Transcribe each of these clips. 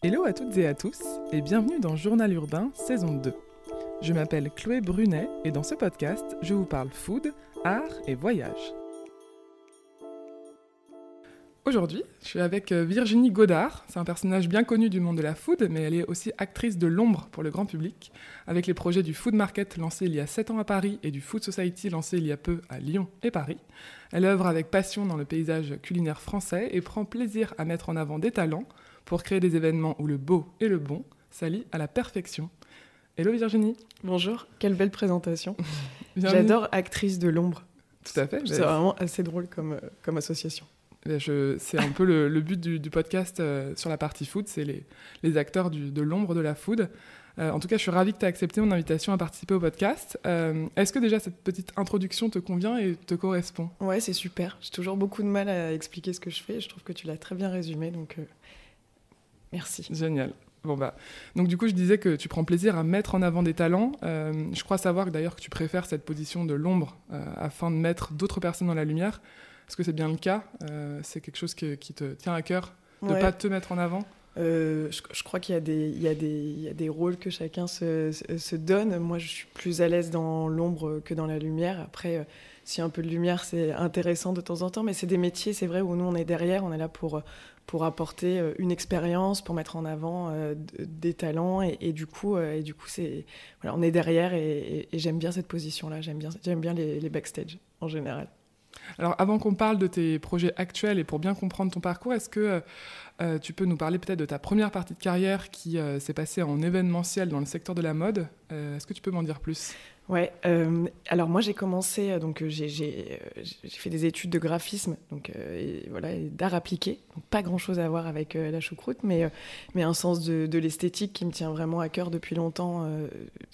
Hello à toutes et à tous et bienvenue dans Journal Urbain saison 2. Je m'appelle Chloé Brunet et dans ce podcast, je vous parle food, art et voyage. Aujourd'hui, je suis avec euh, Virginie Godard. C'est un personnage bien connu du monde de la food, mais elle est aussi actrice de l'ombre pour le grand public, avec les projets du Food Market lancé il y a 7 ans à Paris et du Food Society lancé il y a peu à Lyon et Paris. Elle œuvre avec passion dans le paysage culinaire français et prend plaisir à mettre en avant des talents pour créer des événements où le beau et le bon s'allient à la perfection. Hello Virginie. Bonjour, quelle belle présentation. J'adore actrice de l'ombre. Tout à fait. C'est vraiment assez drôle comme, euh, comme association. C'est un peu le, but du, podcast euh, sur la partie food, c'est les, les, acteurs de l'ombre de la food. Euh, en tout cas, je suis ravie que tu aies accepté mon invitation à participer au podcast. Euh, est-ce que déjà cette petite introduction te convient et te correspond? Ouais, c'est super. J'ai toujours beaucoup de mal à expliquer ce que je fais. Je trouve que tu l'as très bien résumé, donc merci. Génial. Bon bah, donc du coup, je disais que tu prends plaisir à mettre en avant des talents. je crois savoir d'ailleurs que tu préfères cette position de l'ombre afin de mettre d'autres personnes dans la lumière. Est-ce que c'est bien le cas? Euh, C'est quelque chose qui te tient à cœur de ne pas te mettre en avant? Euh, je, crois qu'il y, y, y, a des rôles que chacun se, se, donne. Moi, je suis plus à l'aise dans l'ombre que dans la lumière. Après, euh, si un peu de lumière, c'est intéressant de temps en temps, mais c'est des métiers, c'est vrai, où nous, on est derrière, on est là pour, pour apporter une expérience, pour mettre en avant des talents, et, du coup, et du coup c'est, voilà, on est derrière, et, j'aime bien cette position-là, j'aime bien, j'aime bien les, backstage en général. Alors avant qu'on parle de tes projets actuels et pour bien comprendre ton parcours, est-ce que euh, tu peux nous parler peut-être de ta première partie de carrière qui euh, s'est passée en événementiel dans le secteur de la mode? Euh, Est-ce que tu peux m'en dire plus? Ouais, euh, alors moi j'ai commencé, euh, donc euh, j'ai fait des études de graphisme, donc et, voilà, d'art appliqué, donc pas grand chose à voir avec la choucroute, mais, mais un sens de, l'esthétique qui me tient vraiment à cœur depuis longtemps,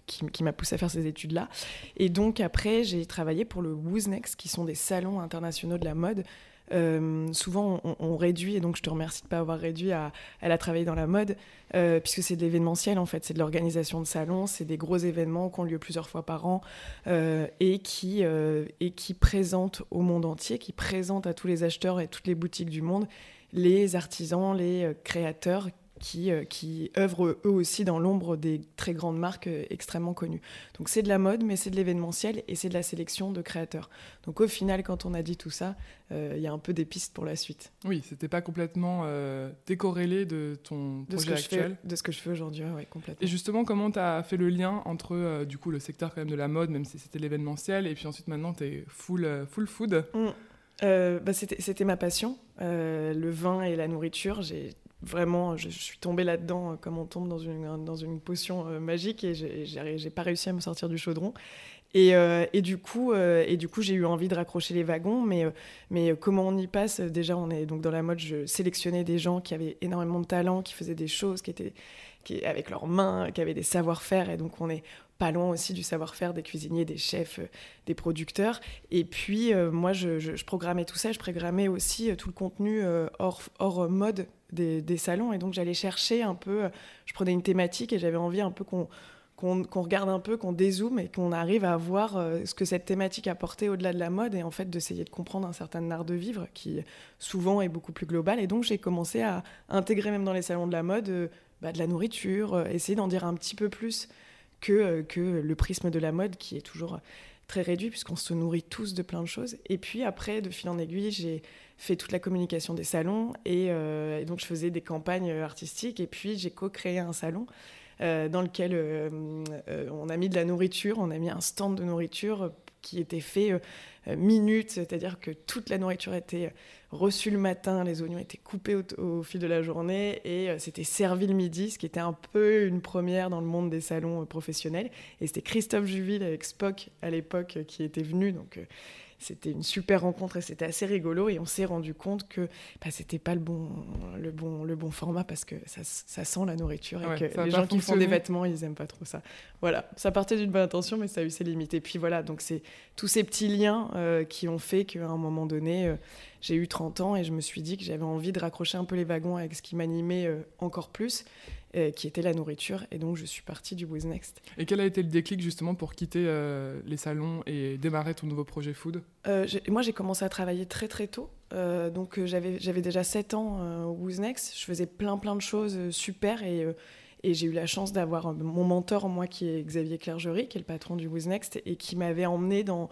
qui, qui m'a poussé à faire ces études-là. Et donc après j'ai travaillé pour le Wooznext, qui sont des salons internationaux de la mode. Euh, souvent, on, réduit, et donc je te remercie de ne pas avoir réduit à elle a dans la mode, euh, puisque c'est de l'événementiel en fait, c'est de l'organisation de salons, c'est des gros événements qui ont lieu plusieurs fois par an euh, et, qui, et qui présentent au monde entier, qui présentent à tous les acheteurs et toutes les boutiques du monde les artisans, les créateurs qui, euh, qui œuvrent eux aussi dans l'ombre des très grandes marques euh, extrêmement connues. Donc c'est de la mode, mais c'est de l'événementiel et c'est de la sélection de créateurs. Donc au final, quand on a dit tout ça, euh, il y a un peu des pistes pour la suite. Oui, c'était pas complètement décorrélé de ton projet actuel. de ce que je fais aujourd'hui, oui, complètement. Et justement, comment tu as fait le lien entre du coup le secteur quand même de la mode, même si c'était l'événementiel, et puis ensuite maintenant tu es full, full food? Mmh. Bah, C'était ma passion, le vin et la nourriture. J'ai vraiment, je, suis tombée là-dedans euh, comme on tombe dans une, dans une potion euh, magique et j'ai pas réussi à me sortir du chaudron. Et, euh, et du coup, et du coup, j'ai eu envie de raccrocher les wagons, mais, mais comment on y passe? Déjà, on est donc dans la mode. Je sélectionnais des gens qui avaient énormément de talent, qui faisaient des choses, qui étaient qui, avec leurs mains, qui avaient des savoir-faire, et donc on est pas loin aussi du savoir-faire des cuisiniers, des chefs, des producteurs. Et puis, moi, je, programmais tout ça. Je programmais aussi tout le contenu hors, mode des, salons. Et donc j'allais chercher un peu, je prenais une thématique et j'avais envie un peu qu'on qu'on regarde un peu, qu'on dézoome et qu'on arrive à voir euh, ce que cette thématique apportait au-delà de la mode et en fait d'essayer de comprendre un certain art de vivre qui souvent est beaucoup plus global. Et donc j'ai commencé à intégrer même dans les salons de la mode euh, bah, de la nourriture, euh, essayer d'en dire un petit peu plus que, que le prisme de la mode qui est toujours très réduit puisqu'on se nourrit tous de plein de choses. Et puis après, de fil en aiguille, j'ai fait toute la communication des salons euh, et, donc je faisais des campagnes artistiques et puis j'ai co-créé un salon euh, dans lequel euh, on a mis de la nourriture, on a mis un stand de nourriture qui était fait minute, c'est-à-dire que toute la nourriture était reçue le matin, les oignons étaient coupés au, fil de la journée et c'était servi le midi, ce qui était un peu une première dans le monde des salons professionnels. Et c'était Christophe Juville avec Spock à l'époque qui était venu, donc c'était une super rencontre et c'était assez rigolo. Et on s'est rendu compte que bah, c'était pas le bon, le, bon, le bon format parce que ça, ça sent la nourriture et que les gens qui font des vêtements, ils aiment pas trop ça. Voilà, ça partait d'une bonne intention, mais ça a eu ses limites. Et puis voilà, donc c'est tous ces petits liens euh, qui ont fait qu'à un moment donné, euh, j'ai eu 30 ans et je me suis dit que j'avais envie de raccrocher un peu les wagons avec ce qui m'animait euh, encore plus. Euh, qui était la nourriture. Et donc, je suis partie du Who's Next. Et quel a été le déclic justement pour quitter euh, les salons et démarrer ton nouveau projet food? Euh, Moi, j'ai commencé à travailler très très tôt. donc, j'avais déjà 7 ans au Who's Next. Je faisais plein plein de choses super et, et j'ai eu la chance d'avoir mon mentor, moi, qui est Xavier Clergerie, qui est le patron du Who's Next et qui m'avait emmené dans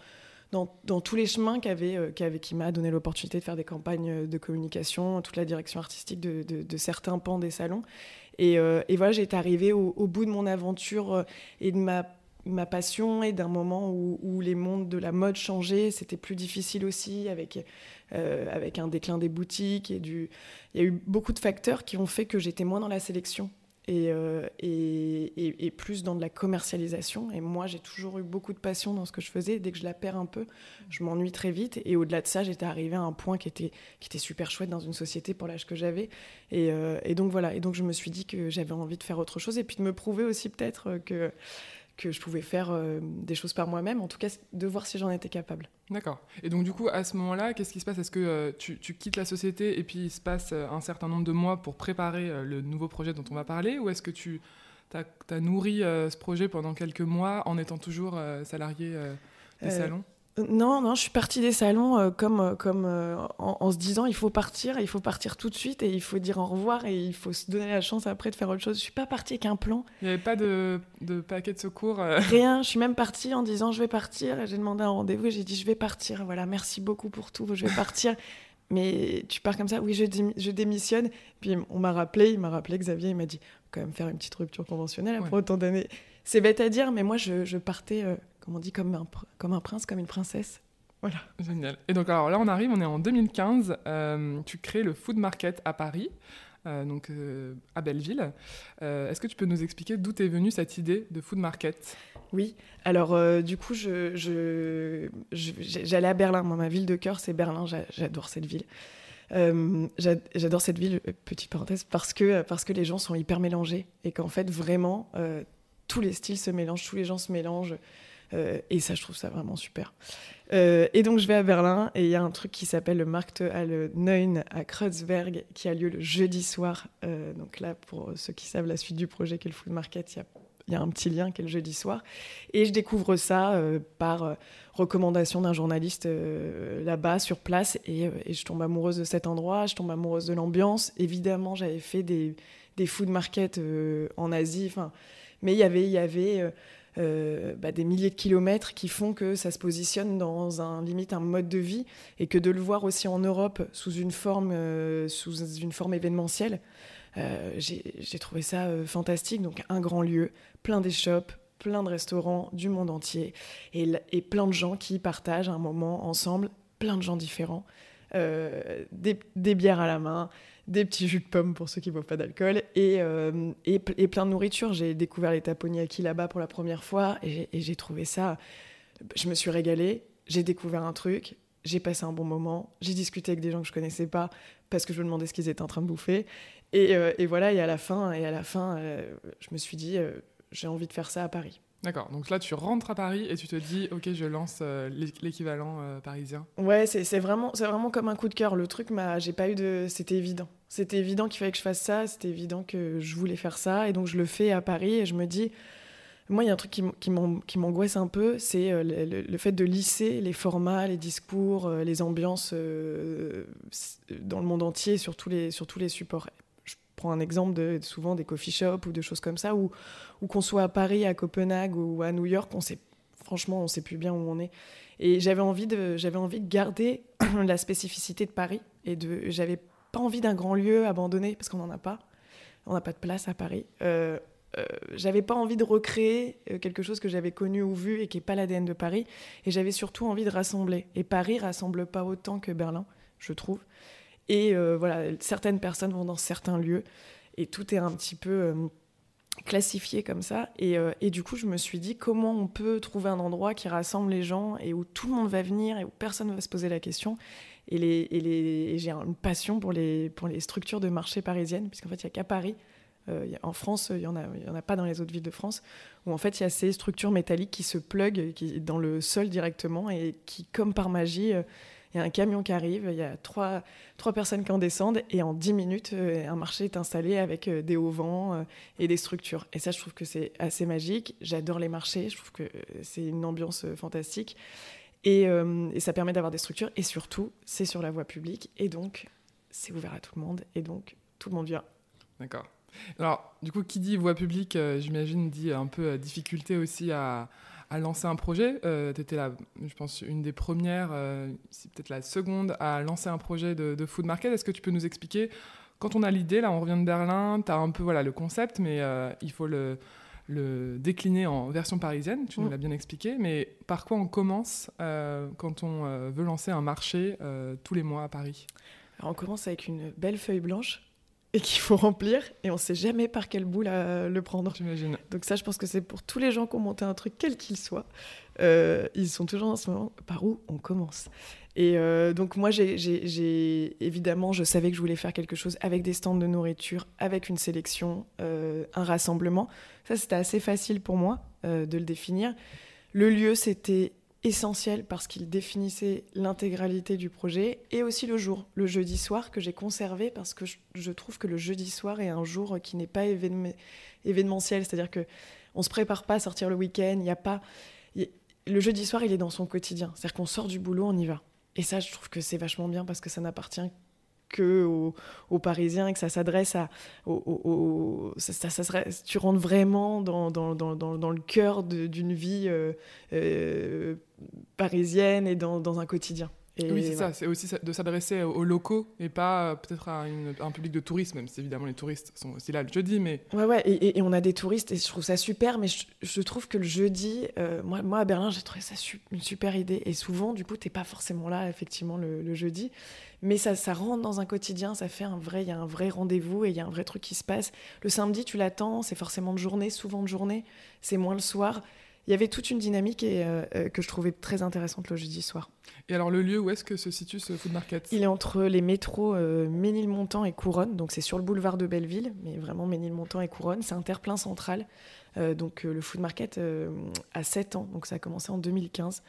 dans, tous les chemins qu'avait, qui m'a donné l'opportunité de faire des campagnes de communication, toute la direction artistique de, de certains pans des salons. Euh, et, voilà, j'étais arrivée au, bout de mon aventure euh, et de ma, ma passion et d'un moment où, les mondes de la mode changeaient. C'était plus difficile aussi avec, euh, avec un déclin des boutiques. Et du... Il y a eu beaucoup de facteurs qui ont fait que j'étais moins dans la sélection euh, et, plus dans de la commercialisation. Et moi, j'ai toujours eu beaucoup de passion dans ce que je faisais. Dès que je la perds un peu, je m'ennuie très vite. Et au-delà de ça, j'étais arrivée à un point qui était, qui était super chouette dans une société pour l'âge que j'avais. Et, euh, et, donc voilà. Et donc je me suis dit que j'avais envie de faire autre chose et puis de me prouver aussi peut-être que que je pouvais faire euh, des choses par moi-même, en tout cas de voir si j'en étais capable. D'accord. Et donc du coup, à ce moment-là, qu'est-ce qui se passe? Est-ce que euh, tu, quittes la société et puis il se passe euh, un certain nombre de mois pour préparer le nouveau projet dont on va parler? Ou est-ce que tu as, nourri ce projet pendant quelques mois en étant toujours salarié des salons? Non, non, je suis partie des salons euh, comme, euh, comme euh, en, se disant il faut partir, il faut partir tout de suite et il faut dire au revoir et il faut se donner la chance après de faire autre chose. Je suis pas partie avec un plan. Il n'y avait pas de, de, paquet de secours Rien, je suis même partie en disant je vais partir et j'ai demandé un rendez-vous et j'ai dit je vais partir. Voilà, merci beaucoup pour tout, je vais partir. Mais tu pars comme ça, oui, je, je démissionne. Puis on m'a rappelé, il m'a rappelé Xavier, il m'a dit quand même faire une petite rupture conventionnelle après autant d'années. C'est bête à dire, mais moi je, je partais comme on dit, comme un, comme un prince, comme une princesse. Voilà. Génial. Et donc, alors là, on arrive, on est en 2015. Euh, tu crées le Food Market à Paris, euh, donc euh, à Belleville. Est-ce que tu peux nous expliquer d'où est venue cette idée de Food Market? Oui. Alors, du coup, j'allais je, je, à Berlin. Moi, ma ville de cœur, c'est Berlin. J'adore cette ville. J'adore cette ville, petite parenthèse, parce que, parce que les gens sont hyper mélangés et qu'en fait, vraiment, tous les styles se mélangent, tous les gens se mélangent. Euh, et ça, je trouve ça vraiment super. Euh, et donc, je vais à Berlin et il y a un truc qui s'appelle le Markt alle Neun à Kreuzberg qui a lieu le jeudi soir. Euh, donc là, pour ceux qui savent la suite du projet qui est le Food Market, il y a un petit lien qui est le jeudi soir. Et je découvre ça par recommandation d'un journaliste là-bas, sur place. Et, je tombe amoureuse de cet endroit, je tombe amoureuse de l'ambiance. Évidemment, j'avais fait des, des food markets en Asie. Mais il y avait, il y avait euh, bah, des milliers de kilomètres qui font que ça se positionne dans un limite un mode de vie et que de le voir aussi en Europe sous une forme, euh, sous une forme événementielle, euh, j'ai trouvé ça fantastique. Donc un grand lieu, plein d'échoppes, plein de restaurants du monde entier et, et, plein de gens qui partagent un moment ensemble, plein de gens différents, des, des bières à la main, des petits jus de pommes pour ceux qui ne boivent pas d'alcool et, euh, et, plein de nourriture. J'ai découvert les taponiyaki là-bas pour la première fois et j'ai trouvé ça. Je me suis régalée, j'ai découvert un truc, j'ai passé un bon moment, j'ai discuté avec des gens que je connaissais pas parce que je me demandais ce qu'ils étaient en train de bouffer. Et, euh, voilà, et à la fin, et à la fin euh, je me suis dit, j'ai envie de faire ça à Paris. D'accord, donc là tu rentres à Paris et tu te dis ok je lance euh, l'équivalent euh, parisien. Ouais, c'est vraiment, vraiment comme un coup de cœur. Le truc, j'ai pas eu de... C'était évident. C'était évident qu'il fallait que je fasse ça, c'était évident que je voulais faire ça et donc je le fais à Paris et je me dis... Moi, il y a un truc qui m'angoisse un peu, c'est euh, le, fait de lisser les formats, les discours, les ambiances dans le monde entier sur tous les, sur tous les supports prends un exemple de souvent des coffee shops ou de choses comme ça, où, qu'on soit à Paris, à Copenhague ou à New York, on sait, franchement, on sait plus bien où on est. Et j'avais envie, de, j'avais envie de garder la spécificité de Paris. Et de, j'avais pas envie d'un grand lieu abandonné, parce qu'on n'en a pas. On n'a pas de place à Paris. Euh, euh, j'avais pas envie de recréer euh, quelque chose que j'avais connu ou vu et qui n'est pas l'ADN de Paris. Et j'avais surtout envie de rassembler. Et Paris rassemble pas autant que Berlin, je trouve. Et euh, voilà, certaines personnes vont dans certains lieux et tout est un petit peu euh, classifié comme ça. Et, euh, et, du coup, je me suis dit comment on peut trouver un endroit qui rassemble les gens et où tout le monde va venir et où personne ne va se poser la question. Et, les, et, les, j'ai une passion pour les, pour les structures de marché parisiennes, puisqu'en fait, il n'y a qu'à Paris. en France, il n'y en, en a pas dans les autres villes de France, où en fait, il y a ces structures métalliques qui se pluguent dans le sol directement et qui, comme par magie, il y a un camion qui arrive, il y a trois, trois personnes qui en descendent, et en dix minutes, un marché est installé avec des auvents et des structures. Et ça, je trouve que c'est assez magique. J'adore les marchés, je trouve que c'est une ambiance fantastique. Et, ça permet d'avoir des structures, et surtout, c'est sur la voie publique, et donc, c'est ouvert à tout le monde, et donc, tout le monde vient. D'accord. Alors, du coup, qui dit voie publique, euh, j'imagine, dit un peu euh, difficulté aussi à, lancer un projet. Euh, tu étais là, je pense, une des premières, c'est peut-être la seconde, à lancer un projet de, food market. Est-ce que tu peux nous expliquer, quand on a l'idée, là, on revient de Berlin, tu as un peu voilà, le concept, mais il faut le, décliner en version parisienne, tu nous mm. l'as bien expliqué, mais par quoi on commence quand on veut lancer un marché tous les mois à Paris? Alors, On commence avec une belle feuille blanche et qu'il faut remplir et on sait jamais par quel bout le prendre. J'imagine. Donc ça, je pense que c'est pour tous les gens qui ont monté un truc, quel qu'il soit. Euh, ils sont toujours en ce moment par où on commence? Et euh, donc moi, j'ai évidemment, je savais que je voulais faire quelque chose avec des stands de nourriture, avec une sélection, euh, un rassemblement. Ça, c'était assez facile pour moi de le définir. Le lieu, c'était essentiel parce qu'il définissait l'intégralité du projet et aussi le jour, le jeudi soir que j'ai conservé parce que je, trouve que le jeudi soir est un jour qui n'est pas événementiel, c'est-à-dire que on se prépare pas à sortir le week-end, il y a pas le jeudi soir, il est dans son quotidien, c'est-à-dire qu'on sort du boulot, on y va. Et ça, je trouve que c'est vachement bien parce que ça n'appartient que aux, Parisiens et que ça s'adresse à. tu rentres vraiment dans le cœur d'une vie euh, euh, parisienne et dans, un quotidien. oui, c'est ça, c'est aussi de s'adresser aux locaux et pas euh, peut-être à, un public de touristes, même si évidemment les touristes sont aussi là le jeudi. Mais... Ouais, ouais, et, on a des touristes et je trouve ça super, mais je, trouve que le jeudi, moi, moi à Berlin, j'ai trouvé ça une super idée. Et souvent, du coup, t'es pas forcément là, effectivement, le, le jeudi mais ça, ça rentre dans un quotidien, ça fait un vrai, il y a un vrai rendez-vous et il y a un vrai truc qui se passe. Le samedi, tu l'attends, c'est forcément de journée, souvent de journée, c'est moins le soir. Il y avait toute une dynamique et, euh, euh, que je trouvais très intéressante le jeudi soir. Et alors le lieu, où est-ce que se situe ce food market? Il est entre les métros euh, Ménilmontant et Couronne, donc c'est sur le boulevard de Belleville, mais vraiment Ménilmontant et Couronne, c'est un terre-plein central. donc le food market a 7 ans, donc ça a commencé en 2015.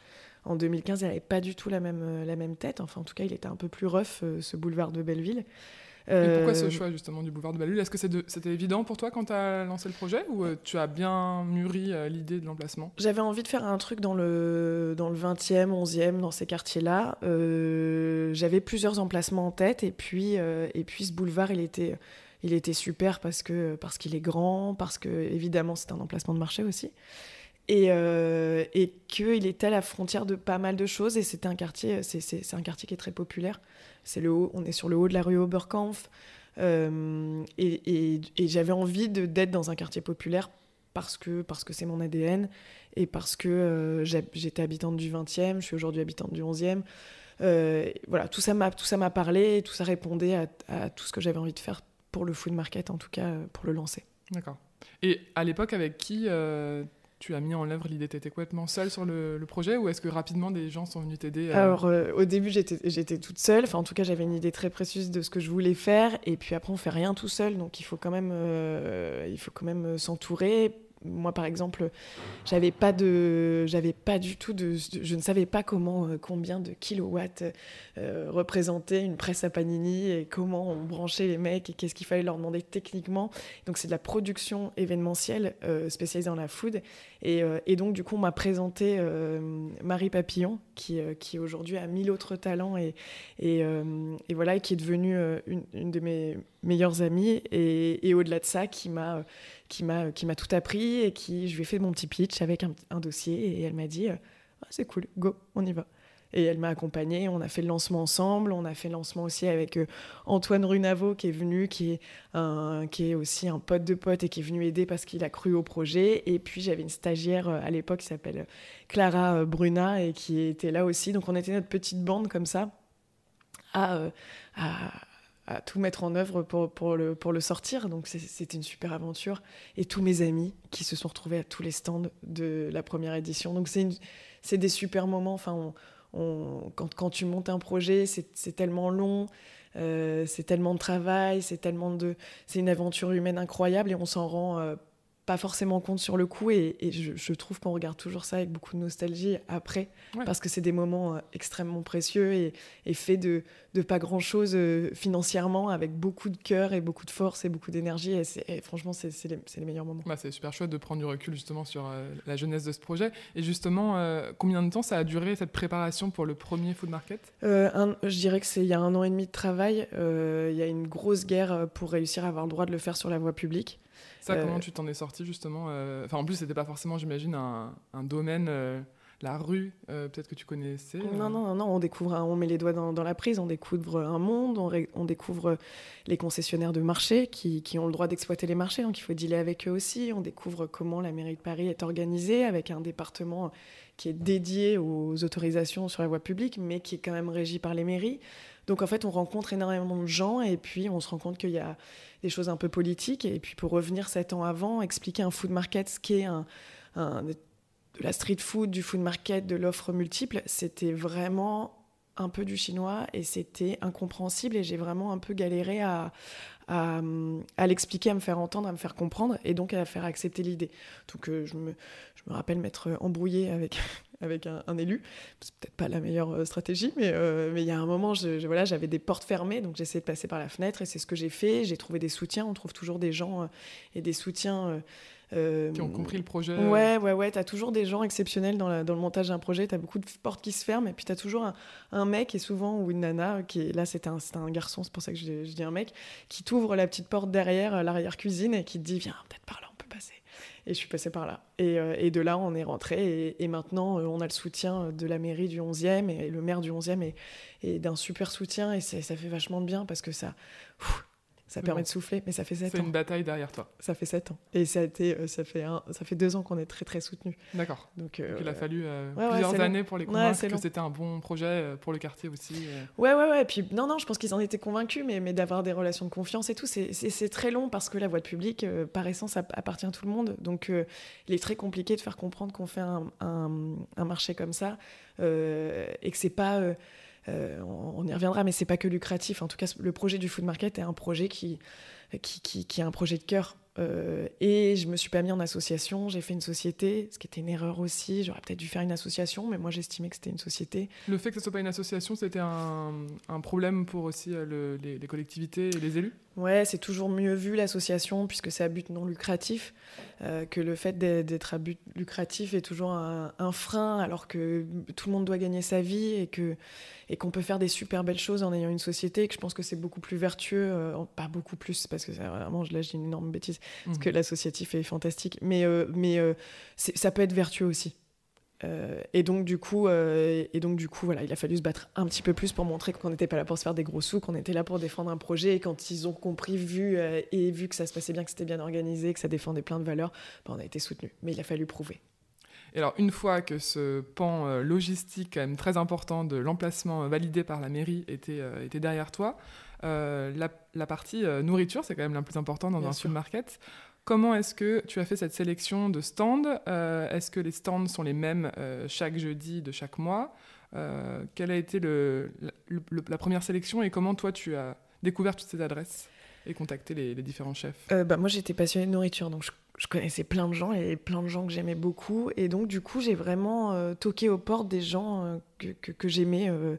En 2015, il n'avait pas du tout la même, euh, la même tête. Enfin, en tout cas, il était un peu plus rough, euh, ce boulevard de Belleville. Et pourquoi ce euh, choix justement du boulevard de Belleville Est-ce que c'était évident pour toi quand tu as lancé le projet ou tu as bien mûri l'idée de l'emplacement? J'avais envie de faire un truc dans le, dans le 20e, 11e, dans ces quartiers-là. J'avais plusieurs emplacements en tête et puis, et puis ce boulevard, il était, il était super parce qu'il parce qu'il est grand, parce que évidemment c'est un emplacement de marché aussi et, euh, et qu'il était à la frontière de pas mal de choses. Et c'était un quartier, c'est un quartier qui est très populaire. C'est le haut, on est sur le haut de la rue Oberkampf. Euh, et, j'avais envie d'être dans un quartier populaire parce que parce que c'est mon ADN et parce que euh, j'étais habitante du 20e, je suis aujourd'hui habitante du 11e. Euh, voilà, tout ça m'a tout ça m'a parlé, tout ça répondait à tout ce que j'avais envie de faire pour le food market, en tout cas pour le lancer. D'accord. Et à l'époque, avec qui tu as mis en œuvre l'idée Tu étais complètement seule sur le, projet ou est-ce que rapidement des gens sont venus t'aider Alors, euh, au début, j'étais toute seule. Enfin, en tout cas, j'avais une idée très précise de ce que je voulais faire. Et puis après, on fait rien tout seul. Donc, il faut quand même, euh, même euh, s'entourer moi par exemple j'avais pas de j'avais pas du tout de je ne savais pas comment combien de kilowatts euh, représenter une presse à panini et comment on branchait les mecs et qu'est-ce qu'il fallait leur demander techniquement donc c'est de la production événementielle spécialisée dans la food et, et, donc du coup on m'a présenté Marie Papillon qui, qui aujourd'hui a mille autres talents et, voilà qui est devenue une, de mes meilleures amies. Et, au-delà de ça qui m'a qui m'a tout appris et qui je lui ai fait mon petit pitch avec un, dossier et elle m'a dit euh, ah, c'est cool go on y va et elle m'a accompagnée on a fait le lancement ensemble on a fait le lancement aussi avec euh, Antoine Runavo qui est venu qui est un, qui est aussi un pote de pote et qui est venu aider parce qu'il a cru au projet et puis j'avais une stagiaire euh, à l'époque qui s'appelle Clara Bruna et qui était là aussi donc on était notre petite bande comme ça à, à à tout mettre en œuvre pour, pour, le, pour le sortir. Donc c'était une super aventure. Et tous mes amis qui se sont retrouvés à tous les stands de la première édition. Donc c'est des super moments. Enfin, on, quand, tu montes un projet, c'est tellement long. Euh, c'est tellement de travail, c'est tellement de, c'est une aventure humaine incroyable et on s'en rend euh, pas forcément compte sur le coup et, je, trouve qu'on regarde toujours ça avec beaucoup de nostalgie après parce que c'est des moments euh, extrêmement précieux et, et faits de, de, pas grand chose euh, financièrement avec beaucoup de cœur et beaucoup de force et beaucoup d'énergie et, franchement c'est les, les, meilleurs moments. Bah, c'est super chouette de prendre du recul justement sur euh, la jeunesse de ce projet et justement combien de temps ça a duré cette préparation pour le premier food market? Je dirais que c'est il y a un an et demi de travail, il y a une grosse guerre pour réussir à avoir le droit de le faire sur la voie publique. Ça, comment euh, tu t'en es sorti justement euh, Enfin, en plus, c'était pas forcément, j'imagine, un, un, domaine, euh, la rue, peut-être que tu connaissais. Non, non, non, on découvre, on met les doigts dans, la prise, on découvre un monde, on, découvre les concessionnaires de marché qui, qui ont le droit d'exploiter les marchés, donc il faut dealer avec eux aussi. On découvre comment la mairie de Paris est organisée avec un département qui est dédié aux autorisations sur la voie publique, mais qui est quand même régi par les mairies. Donc en fait, on rencontre énormément de gens et puis on se rend compte qu'il y a des choses un peu politiques. Et puis pour revenir sept ans avant, expliquer un food market, ce qu'est un, de la street food, du food market, de l'offre multiple, c'était vraiment un peu du chinois et c'était incompréhensible et j'ai vraiment un peu galéré à, l'expliquer, à me faire entendre, à me faire comprendre et donc à faire accepter l'idée. Donc euh, je, me, je me rappelle m'être embrouillée avec avec un, élu. C'est peut-être pas la meilleure euh, stratégie, mais euh, mais il y a un moment, je, voilà, j'avais des portes fermées, donc j'essayais de passer par la fenêtre et c'est ce que j'ai fait. J'ai trouvé des soutiens. On trouve toujours des gens euh, et des soutiens. qui ont compris le projet. Ouais, ouais, ouais. Tu as toujours des gens exceptionnels dans, dans le montage d'un projet. Tu as beaucoup de portes qui se ferment. Et puis tu as toujours un, mec, et souvent, ou une nana, qui est, là, c'était un, un, garçon, c'est pour ça que je, je, dis un mec, qui t'ouvre la petite porte derrière l'arrière-cuisine et qui te dit Viens, peut-être par là, on peut passer. Et je suis passée par là. Et, euh, et de là, on est rentré. Et, maintenant, euh, on a le soutien de la mairie du 11e et le maire du 11e est, est d'un super soutien. Et ça fait vachement de bien parce que ça, ça permet de souffler, mais ça fait 7 ans. C'est une bataille derrière toi. Ça fait 7 ans. Et ça, a été, euh, ça, fait un, ça fait 2 ans qu'on est très très soutenu. D'accord. Donc, euh, il a fallu euh, plusieurs années pour les convaincre que c'était un bon projet pour le quartier aussi. Ouais, ouais, ouais. Et puis, non, non, je pense qu'ils en étaient convaincus, mais, mais d'avoir des relations de confiance et tout, c'est très long parce que la voie publique, par essence, appartient à tout le monde. Donc, il est très compliqué de faire comprendre qu'on fait un, un, un, marché comme ça et que c'est pas euh, on, y reviendra, mais c'est pas que lucratif. En tout cas, le projet du food market est un projet qui, qui, qui, qui est un projet de cœur. Euh, et je me suis pas mis en association, j'ai fait une société, ce qui était une erreur aussi. J'aurais peut-être dû faire une association, mais moi j'estimais que c'était une société. Le fait que ce soit pas une association, c'était un, un, problème pour aussi euh, les, les, collectivités et les élus? Ouais, c'est toujours mieux vu l'association puisque c'est à but non lucratif, euh, que le fait d'être à but lucratif est toujours un, frein alors que tout le monde doit gagner sa vie et que et qu'on peut faire des super belles choses en ayant une société et que je pense que c'est beaucoup plus vertueux, euh, pas beaucoup plus parce que vraiment là je dis une énorme bêtise parce mmh. que l'associatif est fantastique, mais euh, mais ça peut être vertueux aussi. Euh, et donc du coup, euh, et donc du coup, voilà, il a fallu se battre un petit peu plus pour montrer qu'on n'était pas là pour se faire des gros sous, qu'on était là pour défendre un projet. Et quand ils ont compris, vu euh, et vu que ça se passait bien, que c'était bien organisé, que ça défendait plein de valeurs, ben, on a été soutenus. Mais il a fallu prouver. Et alors, une fois que ce pan logistique, quand même très important, de l'emplacement validé par la mairie était, était derrière toi, la, la, partie nourriture, c'est quand même la plus importante dans un supermarket. Comment est-ce que tu as fait cette sélection de stands euh, Est-ce que les stands sont les mêmes euh, chaque jeudi de chaque mois euh, Quelle a été la première sélection et comment toi tu as découvert toutes ces adresses? Et contacté les, différents chefs? Bah, Moi j'étais passionnée de nourriture, donc je, connaissais plein de gens et plein de gens que j'aimais beaucoup. Et donc du coup j'ai vraiment toqué aux portes des gens que, que, j'aimais, euh,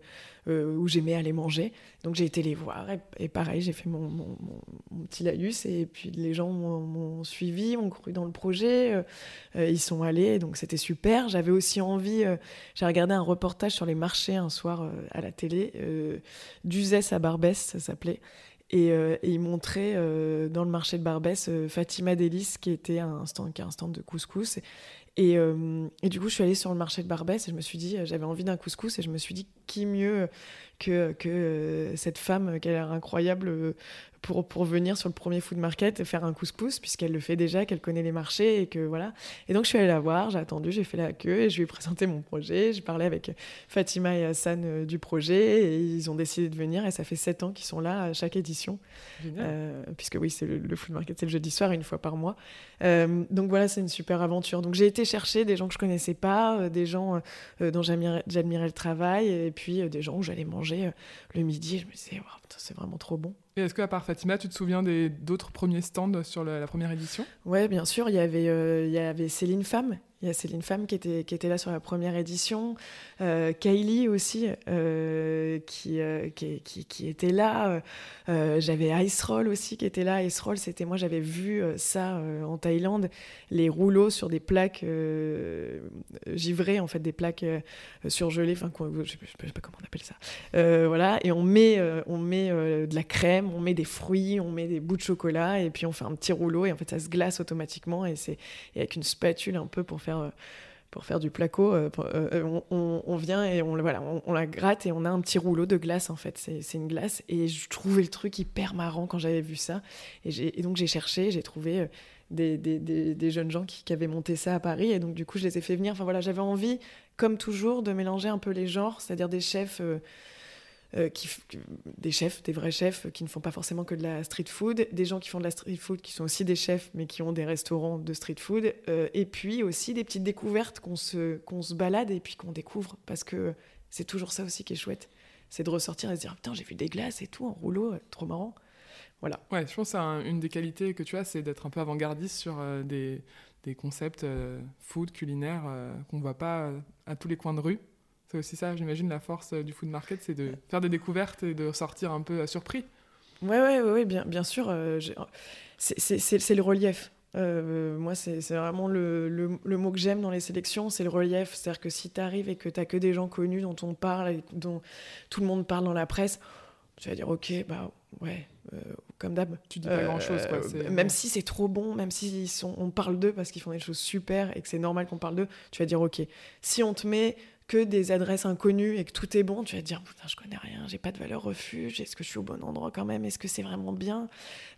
euh, où j'aimais aller manger. Donc j'ai été les voir et, pareil, j'ai fait mon, mon, petit laïus et puis les gens m'ont suivi, ont cru dans le projet, euh, ils sont allés, donc c'était super. J'avais aussi envie, j'ai regardé un reportage sur les marchés un soir à la télé, d'Uzès à Barbès, ça s'appelait. Et, et, il montrait dans le marché de Barbès Fatima Delis qui était un stand, qui un stand de couscous. Euh, et, du coup, je suis allée sur le marché de Barbès et je me suis dit, j'avais envie d'un couscous et je me suis dit, qui mieux que, que euh, cette femme qui a l'air incroyable pour, pour venir sur le premier food market et faire un couscous, puisqu'elle le fait déjà, qu'elle connaît les marchés et que voilà. Et donc je suis allée la voir, j'ai attendu, j'ai fait la queue et je lui ai présenté mon projet. J'ai parlé avec Fatima et Hassan euh, du projet et ils ont décidé de venir et ça fait sept ans qu'ils sont là à chaque édition. Euh, puisque oui, c'est le, food market, c'est le jeudi soir, une fois par mois. Euh, donc voilà, c'est une super aventure. Donc j'ai été chercher des gens que je connaissais pas, des gens dont j'admirais le travail et puis des gens où j'allais manger manger le midi. Je me disais, c'est vraiment trop bon. Et est-ce qu'à part Fatima, tu te souviens d'autres premiers stands sur la, première édition? Ouais, bien sûr. Il y avait, il y avait Céline Femme il y a Céline Femme qui était, qui était là sur la première édition, euh, Kylie aussi euh, qui, euh, qui, qui, était là, j'avais Ice Roll aussi qui était là. Ice Roll, c'était moi, j'avais vu ça en Thaïlande, les rouleaux sur des plaques givrées, en fait, des plaques surgelées, enfin, je ne sais, pas comment on appelle ça. voilà, et on met, on met de la crème, on met des fruits, on met des bouts de chocolat, et puis on fait un petit rouleau, et en fait, ça se glace automatiquement, et c'est avec une spatule un peu pour faire euh, pour faire du placo, euh, euh, on, vient et on, voilà, on, la gratte et on a un petit rouleau de glace en fait. C'est une glace et je trouvais le truc hyper marrant quand j'avais vu ça. Et, donc j'ai cherché, j'ai trouvé des, jeunes gens qui, avaient monté ça à Paris et donc du coup je les ai fait venir. Enfin voilà, j'avais envie, comme toujours, de mélanger un peu les genres, c'est-à-dire des chefs. Qui, des chefs, des vrais chefs qui ne font pas forcément que de la street food, des gens qui font de la street food qui sont aussi des chefs mais qui ont des restaurants de street food, euh, et puis aussi des petites découvertes qu'on se, qu'on se balade et puis qu'on découvre parce que c'est toujours ça aussi qui est chouette, c'est de ressortir et se dire putain j'ai vu des glaces et tout en rouleau, euh, trop marrant. Voilà. Ouais, je pense que une des qualités que tu as, c'est d'être un peu avant-gardiste sur des, des, concepts food, culinaires qu'on ne voit pas à tous les coins de rue. C'est aussi ça, j'imagine, la force euh, du food market, c'est de faire des découvertes et de sortir un peu surpris. Ouais, ouais, ouais, bien, bien sûr. Euh, c'est le relief. Euh, moi, c'est vraiment le, le, mot que j'aime dans les sélections, c'est le relief. C'est-à-dire que si tu arrives et que tu que des gens connus dont on parle et dont tout le monde parle dans la presse, tu vas dire, ok, bah ouais, comme d'hab. Tu dis pas grand-chose, quoi. Même si c'est trop bon, même si sont, on parle d'eux parce qu'ils font des choses super et que c'est normal qu'on parle d'eux, tu vas dire, ok, si on te met que des adresses inconnues et que tout est bon, tu vas te dire putain je connais rien, j'ai pas de valeur refuge, est-ce que je suis au bon endroit quand même, est-ce que c'est vraiment bien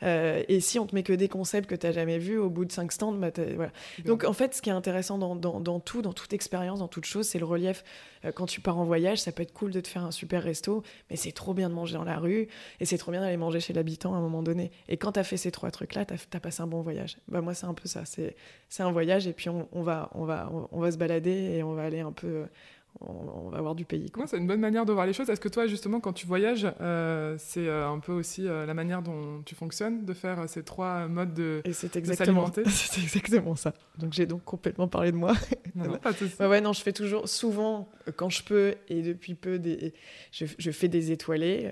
euh, Et si on te met que des concepts que tu n'as jamais vus au bout de cinq stands, bah voilà. Donc en fait ce qui est intéressant dans, dans, tout, dans toute expérience, dans toute chose, c'est le relief. Euh, quand tu pars en voyage, ça peut être cool de te faire un super resto, mais c'est trop bien de manger dans la rue et c'est trop bien d'aller manger chez l'habitant à un moment donné. Et quand tu as fait ces trois trucs-là, tu as, passé un bon voyage. Bah moi c'est un peu ça, c'est un voyage et puis on, on, va, on, va, on va se balader et on va aller un peu on, va avoir du pays. c'est une bonne manière de voir les choses. Est-ce que toi, justement, quand tu voyages, euh, c'est euh, un peu aussi euh, la manière dont tu fonctionnes, de faire ces trois modes de, Et c'est exactement, C'est exactement ça. Donc j'ai donc complètement parlé de moi. Non, pas ouais, non, je fais toujours, souvent, quand je peux, et depuis peu, des, je, fais des étoilés,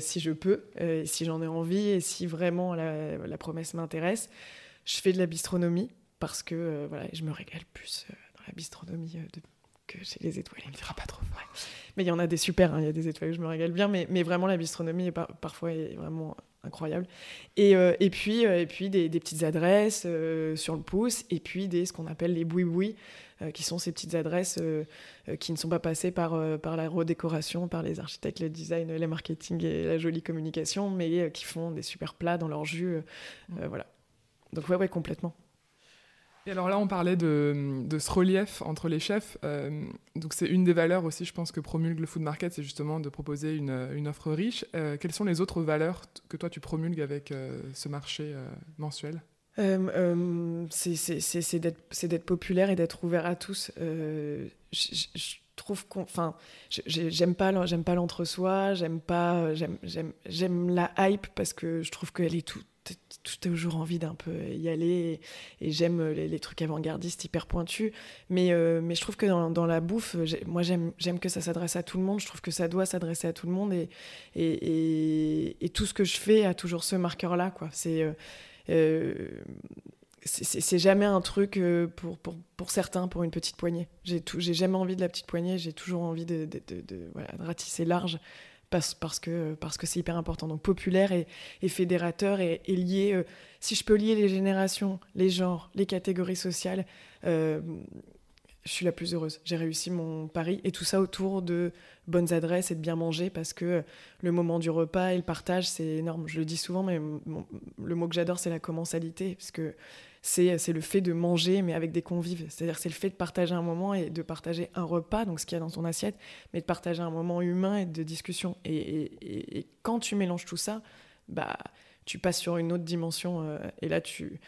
si je peux, si j'en ai envie, et si vraiment la, promesse m'intéresse. Je fais de la bistronomie, parce que voilà, je me régale plus dans la bistronomie de que chez les étoiles. Il me dira pas trop. Mais il y en a des super, hein, il y a des étoiles où je me régale bien, mais, mais vraiment la bistronomie est parfois est vraiment incroyable. Et, euh, et puis, euh, et puis des, des petites adresses euh, sur le pouce, et puis des, ce qu'on appelle les boui-boui, qui sont ces petites adresses qui ne sont pas passées par, par la redécoration, par les architectes, le design, le marketing et la jolie communication, mais qui font des super plats dans leur jus. Mmh. voilà. Donc ouais, ouais, complètement. Et alors là, on parlait de, ce relief entre les chefs. Euh, donc c'est une des valeurs aussi, je pense, que promulgue le food market, c'est justement de proposer une, offre riche. Euh, quelles sont les autres valeurs que toi tu promulgues avec euh, ce marché mensuel? C'est d'être populaire et d'être ouvert à tous. je, trouve qu'on, enfin, j'aime pas, pas l'entre-soi, j'aime pas, j'aime la hype parce que je trouve qu'elle est toute toujours envie d'un peu y aller et, j'aime les, trucs avant-gardistes hyper pointus. Mais, euh, mais je trouve que dans, la bouffe moi j'aime que ça s'adresse à tout le monde. Je trouve que ça doit s'adresser à tout le monde et, et, tout ce que je fais a toujours ce marqueur là c'est euh, euh, c'est jamais un truc pour, pour, pour, certains, pour une petite poignée. J'ai jamais envie de la petite poignée, j'ai toujours envie de, de, de ratisser large parce, parce que parce que c'est hyper important. Donc populaire et, fédérateur et, lié. Euh, si je peux lier les générations, les genres, les catégories sociales, euh, je suis la plus heureuse. J'ai réussi mon pari et tout ça autour de bonnes adresses et de bien manger parce que le moment du repas et le partage, c'est énorme. Je le dis souvent, mais le mot que j'adore, c'est la commensalité parce que c'est le fait de manger, mais avec des convives. C'est-à-dire c'est le fait de partager un moment et de partager un repas, donc ce qu'il y a dans ton assiette, mais de partager un moment humain et de discussion. Et, quand tu mélanges tout ça, bah, tu passes sur une autre dimension. Euh, et là, tu,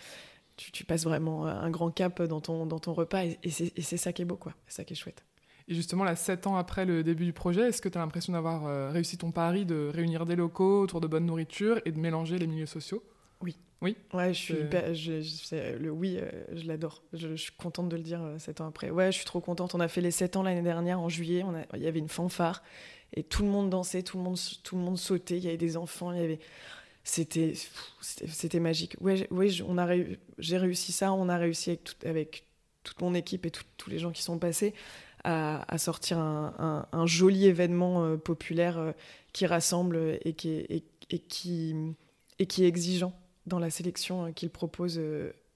tu, passes vraiment un grand cap dans ton, dans ton repas. Et, c'est ça qui est beau, quoi. C'est ça qui est chouette. Et justement, là, sept ans après le début du projet, est-ce que tu as l'impression d'avoir euh, réussi ton pari de réunir des locaux autour de bonne nourriture et de mélanger les milieux sociaux? Oui. Oui Ouais, je suis je, le oui, euh, je l'adore. Je, suis contente de le dire euh, sept ans après. Ouais, je suis trop contente. On a fait les sept ans l'année dernière, en juillet. Il y avait une fanfare et tout le monde dansait, tout le monde, tout le monde sautait. Il y avait des enfants, il y avait c'était c'était magique. Ouais, ouais on a j'ai réussi ça, on a réussi avec, avec toute mon équipe et tous les gens qui sont passés à, sortir un, joli événement euh, populaire qui rassemble et qui est, et, qui, et qui est exigeant dans la sélection euh, qu'il propose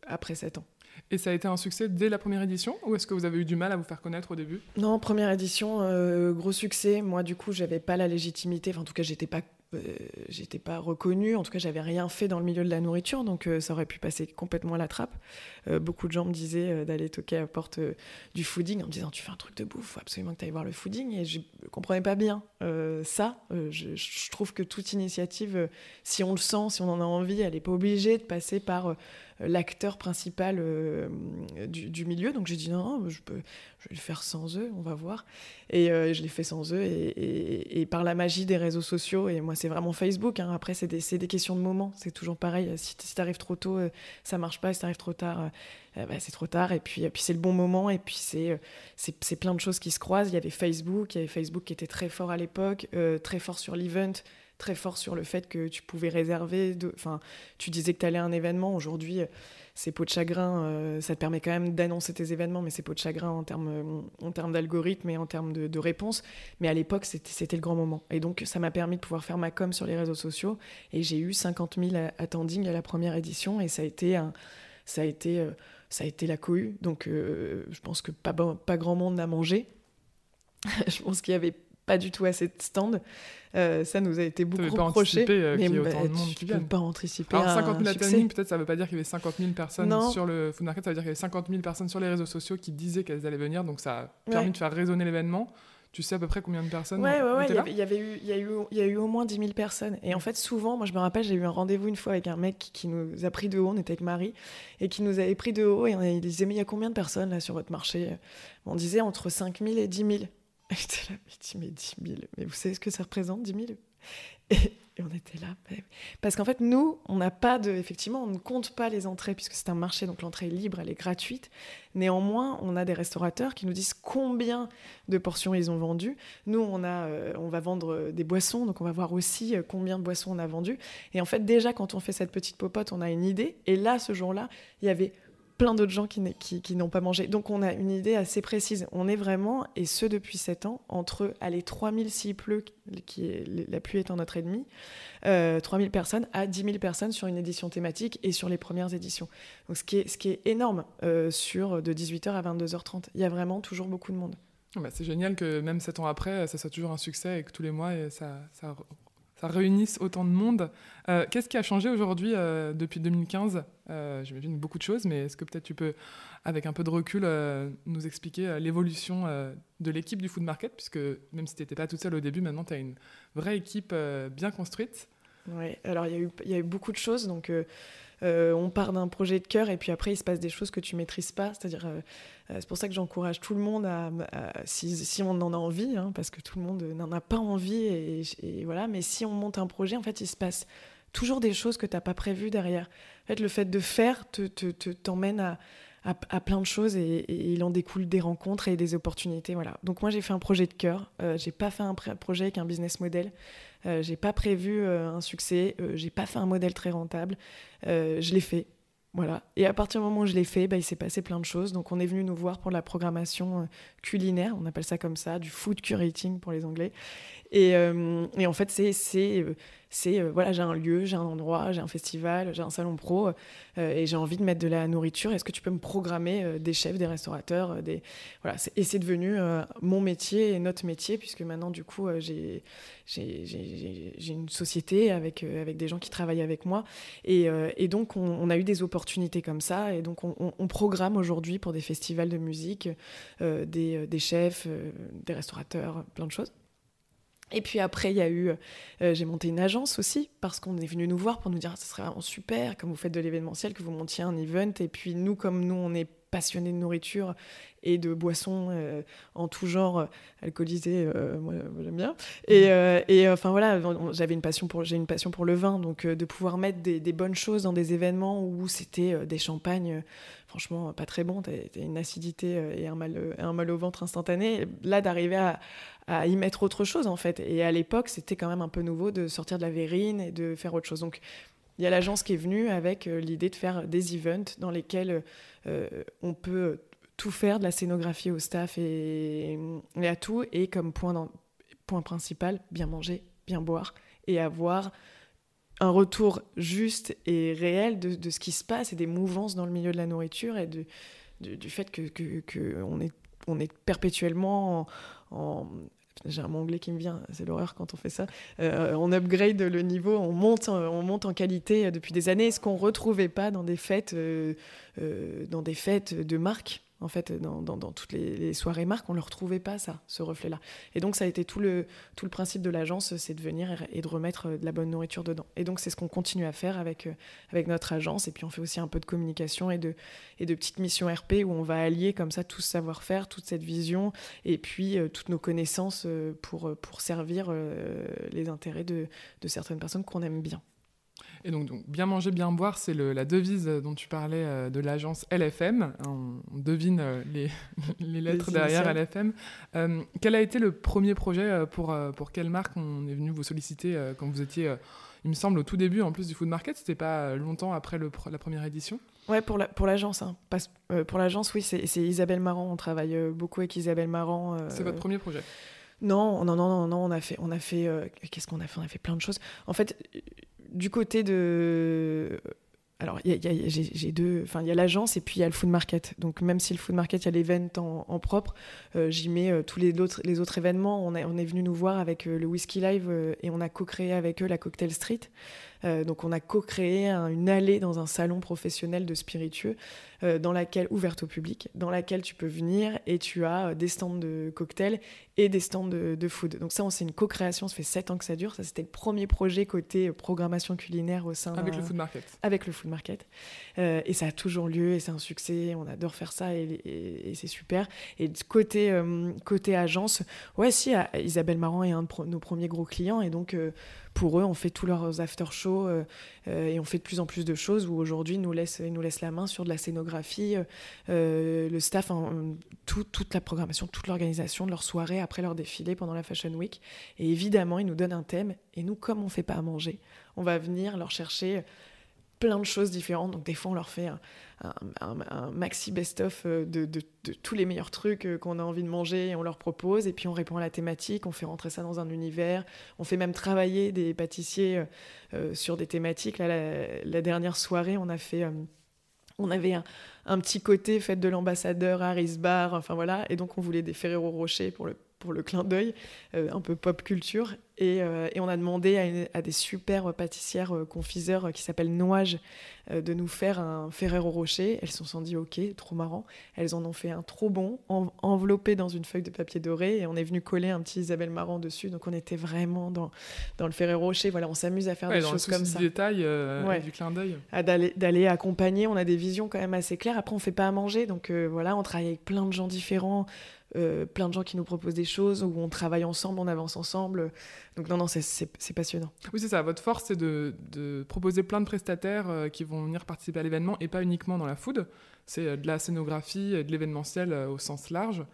après 7 ans. Et ça a été un succès dès la première édition ou est-ce que vous avez eu du mal à vous faire connaître au début? Non, première édition, gros succès. Moi, du coup, j'avais pas la légitimité. Enfin, en tout cas, j'étais pas euh, j'étais pas reconnue, en tout cas j'avais rien fait dans le milieu de la nourriture, donc euh, ça aurait pu passer complètement à la trappe. Euh, beaucoup de gens me disaient d'aller toquer à la porte du fooding en me disant tu fais un truc de bouffe, faut absolument que tu ailles voir le fooding, et je comprenais pas bien ça. Je, je, trouve que toute initiative, si on le sent, si on en a envie, elle n'est pas obligée de passer par l'acteur principal euh, du, milieu. Donc j'ai dit non, je, peux, je vais le faire sans eux, on va voir. Et euh, je l'ai fait sans eux et, par la magie des réseaux sociaux. Et moi, c'est vraiment Facebook. Hein. Après, c'est des, des, questions de moment. C'est toujours pareil. Si, tu arrives trop tôt, euh, ça marche pas. Si tu arrives trop tard, bah, c'est trop tard. Et puis, puis c'est le bon moment. Et puis, c'est c'est plein de choses qui se croisent. Il y avait Facebook. Il y avait Facebook qui était très fort à l'époque, très fort sur l'event très fort sur le fait que tu pouvais réserver. Enfin, tu disais que tu allais à un événement. Aujourd'hui, c'est pots de chagrin, euh, ça te permet quand même d'annoncer tes événements, mais c'est pots de chagrin en termes, euh, en termes d'algorithme et en termes de, de réponse. Mais à l'époque, c'était le grand moment. Et donc, ça m'a permis de pouvoir faire ma com sur les réseaux sociaux. Et j'ai eu 50 000 attendings à la première édition. Et ça a été, un, ça a été, euh, ça a été la cohue. Donc, je pense que pas, pas grand monde n'a mangé. je pense qu'il y avait pas du tout assez de stands. Euh, ça nous a été beaucoup reproché. Euh, mais bah, tu peux pas anticiper. Alors 50 000 attendings, peut-être ça veut pas dire qu'il y avait 50 000 personnes sur le food market, ça veut dire qu'il y avait 50 000 personnes sur les réseaux sociaux qui disaient qu'elles allaient venir, donc ça a permis de faire résonner l'événement. Tu sais à peu près combien de personnes Ouais, ouais, ouais. Il y, avait, il y, avait eu, il y, a eu, il y a eu au moins 10 000 personnes. Et en fait, souvent, moi, je me rappelle, j'ai eu un rendez-vous une fois avec un mec qui, nous a pris de haut. On était avec Marie et qui nous avait pris de haut. Et on, disait Mais il y a combien de personnes là sur votre marché? On disait entre 5 000 et 10 000. J'étais là, mais 10 000, mais vous savez ce que ça représente, 10 000 et, on était là. Parce qu'en fait, nous, on n'a pas de. Effectivement, on ne compte pas les entrées puisque c'est un marché, donc l'entrée est libre, elle est gratuite. Néanmoins, on a des restaurateurs qui nous disent combien de portions ils ont vendues. Nous, on, a, euh, on va vendre des boissons, donc on va voir aussi euh, combien de boissons on a vendues. Et en fait, déjà, quand on fait cette petite popote, on a une idée. Et là, ce jour-là, il y avait plein d'autres gens qui, n'ont pas mangé. Donc on a une idée assez précise. On est vraiment, et ce depuis 7 ans, entre allez, 3000 s'il pleut, qui est, la pluie étant notre ennemi, euh, 3000 personnes à 10 000 personnes sur une édition thématique et sur les premières éditions. Donc ce qui est, ce qui est énorme euh, sur de 18h à 22h30. Il y a vraiment toujours beaucoup de monde. Bah, c'est génial que même 7 ans après, ça soit toujours un succès et que tous les mois, ça, ça ça réunisse autant de monde. Euh, qu'est-ce qui a changé aujourd'hui euh, depuis 2015 euh, J'imagine beaucoup de choses, mais est-ce que peut-être tu peux, avec un peu de recul, nous expliquer l'évolution de l'équipe du Food Market? Puisque même si tu n'étais pas toute seule au début, maintenant tu as une vraie équipe bien construite. Oui, alors il y, y, a eu beaucoup de choses. Donc euh, on part d'un projet de cœur et puis après il se passe des choses que tu maîtrises pas. C'est-à-dire, euh, euh, c'est pour ça que j'encourage tout le monde à, si, on en a envie, hein, parce que tout le monde n'en a pas envie et, voilà. Mais si on monte un projet, en fait, il se passe toujours des choses que tu n'as pas prévues derrière. En fait, le fait de faire te, t'emmène à, à, plein de choses et, il en découle des rencontres et des opportunités. Voilà. Donc moi j'ai fait un projet de cœur. Euh, j'ai pas fait un projet avec un business model. Euh, j'ai pas prévu euh, un succès. J'ai pas fait un modèle très rentable. je l'ai fait. Voilà. Et à partir du moment où je l'ai fait, bah, il s'est passé plein de choses. Donc on est venu nous voir pour la programmation culinaire, on appelle ça comme ça, du food curating pour les Anglais. Et, et en fait, c'est c'est euh, voilà, j'ai un lieu, j'ai un endroit, j'ai un festival, j'ai un salon pro euh, et j'ai envie de mettre de la nourriture. Est-ce que tu peux me programmer euh, des chefs, des restaurateurs, voilà. Et c'est devenu mon métier et notre métier puisque maintenant du coup j'ai une société avec avec des gens qui travaillent avec moi et, donc on, a eu des opportunités comme ça et donc on, programme aujourd'hui pour des festivals de musique des chefs, des restaurateurs, plein de choses. Et puis après, il y a eu, euh, j'ai monté une agence aussi, parce qu'on est venu nous voir pour nous dire, ce serait vraiment super, comme vous faites de l'événementiel, que vous montiez un event. Et puis nous, comme nous, on est passionnés de nourriture et de boissons en tout genre alcoolisées, moi, j'aime bien. Et, mmh. et enfin voilà, j'avais une passion pour, j'ai une passion pour le vin, donc de pouvoir mettre des, des, bonnes choses dans des événements où c'était des champagnes franchement pas très bon, tu as, une acidité euh, et un mal, euh, un mal au ventre instantané. Là, d'arriver à, à, y mettre autre chose en fait. Et à l'époque, c'était quand même un peu nouveau de sortir de la verrine et de faire autre chose. Donc il y a l'agence qui est venue avec euh, l'idée de faire des events dans lesquels on peut tout faire, de la scénographie au staff et, à tout, et comme point, principal, bien manger, bien boire et avoir un retour juste et réel de, ce qui se passe et des mouvances dans le milieu de la nourriture et du fait que, on, est, on est perpétuellement en, j'ai un mot anglais qui me vient, c'est l'horreur quand on fait ça. Euh, on upgrade le niveau, on monte, on monte en qualité depuis des années, ce qu'on retrouvait pas dans des fêtes, euh, euh, dans des fêtes de marque? En fait, dans, toutes les, soirées marques, on ne le retrouvait pas, ça, ce reflet-là. Et donc, ça a été tout le, principe de l'agence, c'est de venir et de remettre euh, de la bonne nourriture dedans. Et donc, c'est ce qu'on continue à faire avec, euh, notre agence. Et puis, on fait aussi un peu de communication et de, et de petites missions RP où on va allier comme ça tout ce savoir-faire, toute cette vision, et puis euh, toutes nos connaissances pour, servir les intérêts de certaines personnes qu'on aime bien. Et donc, bien manger, bien boire, c'est la devise dont tu parlais euh, de l'agence LFM. On, devine euh, les, les, lettres derrière LFM. Euh, quel a été le premier projet pour, pour quelle marque on est venu vous solliciter quand vous étiez, il me semble, au tout début en plus du Food Market? C'était pas longtemps après le, la première édition? Ouais, pour l'agence. La, pour hein. pour l'agence, oui, c'est Isabelle Marant. On travaille beaucoup avec Isabelle Marant. c'est votre premier projet? Non, non, non, non, non, on a fait, on a fait, qu'est-ce qu'on a fait? On a fait plein de choses. En fait, du côté de alors, j'ai deux. Enfin, il y a l'agence et puis il y a le food market. Donc, même si le food market, il y a l'event en, propre, euh, j'y mets euh, tous les autres, événements. On, on est venu nous voir avec euh, le Whisky Live et on a co-créé avec eux la Cocktail Street. Donc, on a co-créé une allée dans un salon professionnel de spiritueux euh, dans laquelle, ouverte au public, dans laquelle tu peux venir et tu as euh, des stands de cocktails et des stands de, food. Donc ça, c'est une co-création, ça fait 7 ans que ça dure. Ça, c'était le premier projet côté euh, programmation culinaire au sein Avec le food market. Avec le food market. et ça a toujours lieu et c'est un succès. On adore faire ça et, c'est super. Et côté, côté agence, ouais, si, Isabelle Marant est un de nos premiers gros clients et donc pour eux, on fait tous leurs after-shows euh, euh, et on fait de plus en plus de choses où aujourd'hui, ils nous laissent, la main sur de la scénographie, euh, le staff, toute la programmation, toute l'organisation de leur soirée après leur défilé pendant la Fashion Week. Et évidemment, ils nous donnent un thème. Et nous, comme on ne fait pas à manger, on va venir leur chercher plein de choses différentes. Donc des fois, on leur fait maxi best-of euh, de, tous les meilleurs trucs euh, qu'on a envie de manger et on leur propose. Et puis on répond à la thématique, on fait rentrer ça dans un univers. On fait même travailler des pâtissiers euh, sur des thématiques. Là, la, dernière soirée, on a fait... on avait un, petit côté fête de l'ambassadeur, Harris Bar, enfin voilà, et donc on voulait des Ferrero Rocher pour le, pour le clin d'œil, un peu pop culture. Euh, et, on a demandé à, des super pâtissières euh, confiseurs euh, qui s'appellent Noage de nous faire un Ferrero Rocher. Elles se sont dit ok, trop marrant. Elles en ont fait un trop bon, enveloppé dans une feuille de papier doré et on est venu coller un petit Isabelle Marant dessus. Donc on était vraiment dans, dans le Ferrero Rocher. Voilà, on s'amuse à faire des choses comme ça. détail du clin d'œil. D'aller accompagner, on a des visions quand même assez claires. Après, on fait pas à manger, donc voilà, on travaille avec plein de gens différents. Plein de gens qui nous proposent des choses, où on travaille ensemble, on avance ensemble. Donc non, non, c'est passionnant. Oui, c'est ça. Votre force, c'est de, proposer plein de prestataires euh, qui vont venir participer à l'événement et pas uniquement dans la food. C'est euh, de la scénographie, de l'événementiel euh, au sens large.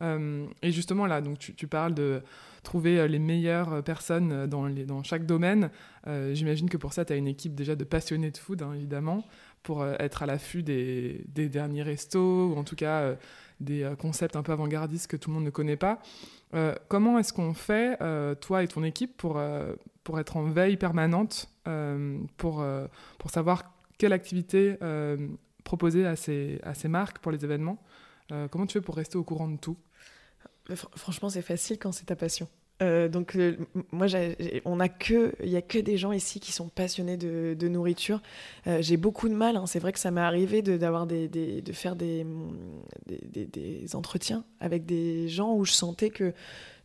et justement, là, donc, tu, parles de trouver les meilleures personnes dans, dans chaque domaine. J'imagine que pour ça, tu as une équipe déjà de passionnés de food, hein, évidemment, pour être à l'affût des, des, derniers restos, ou en tout cas des concepts un peu avant-gardistes que tout le monde ne connaît pas. Euh, comment est-ce qu'on fait, euh, toi et ton équipe, pour, euh, pour être en veille permanente, pour, pour savoir quelle activité proposer à ces, à ces marques pour les événements? Comment tu fais pour rester au courant de tout? Franchement, c'est facile quand c'est ta passion. Euh, donc euh, moi, on a que, il y a que des gens ici qui sont passionnés de, nourriture. Euh, j'ai beaucoup de mal. Hein. C'est vrai que ça m'est arrivé de, d'avoir des, de faire des, des, entretiens avec des gens où je sentais que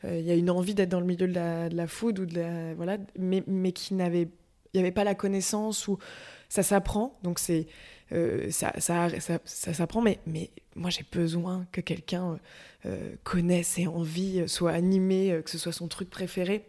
il y a une envie d'être dans le milieu de la, de la food ou de la, voilà, mais, mais qui n'avait, il n'y avait pas la connaissance ou ça s'apprend, donc c'est ça, ça, ça, ça s'apprend, mais, mais moi j'ai besoin que quelqu'un connaisse et envie, soit animé, que ce soit son truc préféré.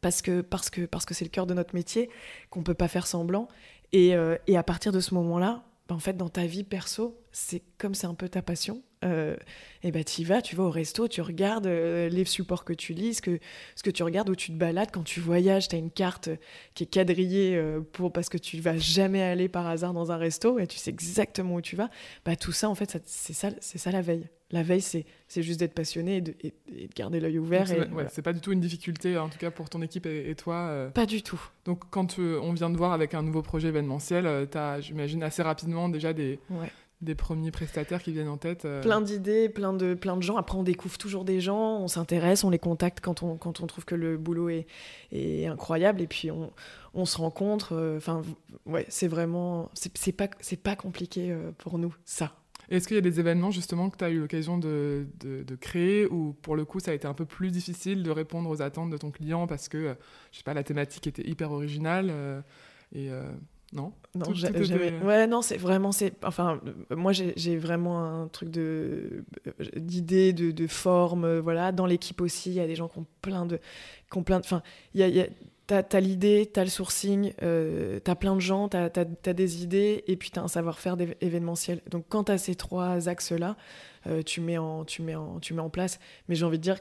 Parce que parce que parce que c'est le cœur de notre métier qu'on peut pas faire semblant. Et, et à partir de ce moment-là bah, en fait, dans ta vie perso, c'est comme c'est un peu ta passion, euh, et ben tu y vas, tu vas au resto, tu regardes euh, les supports que tu lis, ce que, ce que tu regardes, où tu te balades, quand tu voyages, tu as une carte qui est quadrillée euh, pour, parce que tu vas jamais aller par hasard dans un resto et tu sais exactement où tu vas. Bah, tout ça, en fait, c'est ça, c'est ça la veille. La veille, c'est juste d'être passionné et de, et, de garder l'œil ouvert. C'est ouais, pas du tout une difficulté, en tout cas pour ton équipe et, toi. Pas du tout. Donc, quand on vient de voir avec un nouveau projet événementiel, tu as, j'imagine, assez rapidement déjà des, des premiers prestataires qui viennent en tête euh. Plein d'idées, plein de, plein de gens. Après, on découvre toujours des gens, on s'intéresse, on les contacte quand on, quand on trouve que le boulot est, est incroyable et puis on, on se rencontre. Euh, enfin, ouais, c'est vraiment. C'est pas, pas compliqué euh, pour nous, ça. Est-ce qu'il y a des événements justement que tu as eu l'occasion de, de, de, créer ou pour le coup ça a été un peu plus difficile de répondre aux attentes de ton client parce que, je sais pas, la thématique était hyper originale et non Non, Ouais, non, c'est vraiment. c'est Enfin, moi, j'ai vraiment un truc de d'idées, de, de forme. Voilà. Dans l'équipe aussi, il y a des gens qui ont plein de. Qui ont plein de enfin, il y a, y a T'as as, l'idée, t'as le sourcing, euh, t'as plein de gens, t'as as, des idées, et puis t'as un savoir-faire événementiel. Donc quand t'as ces trois axes-là, euh, tu, mets en, tu, mets en, tu mets en place. Mais j'ai envie de dire,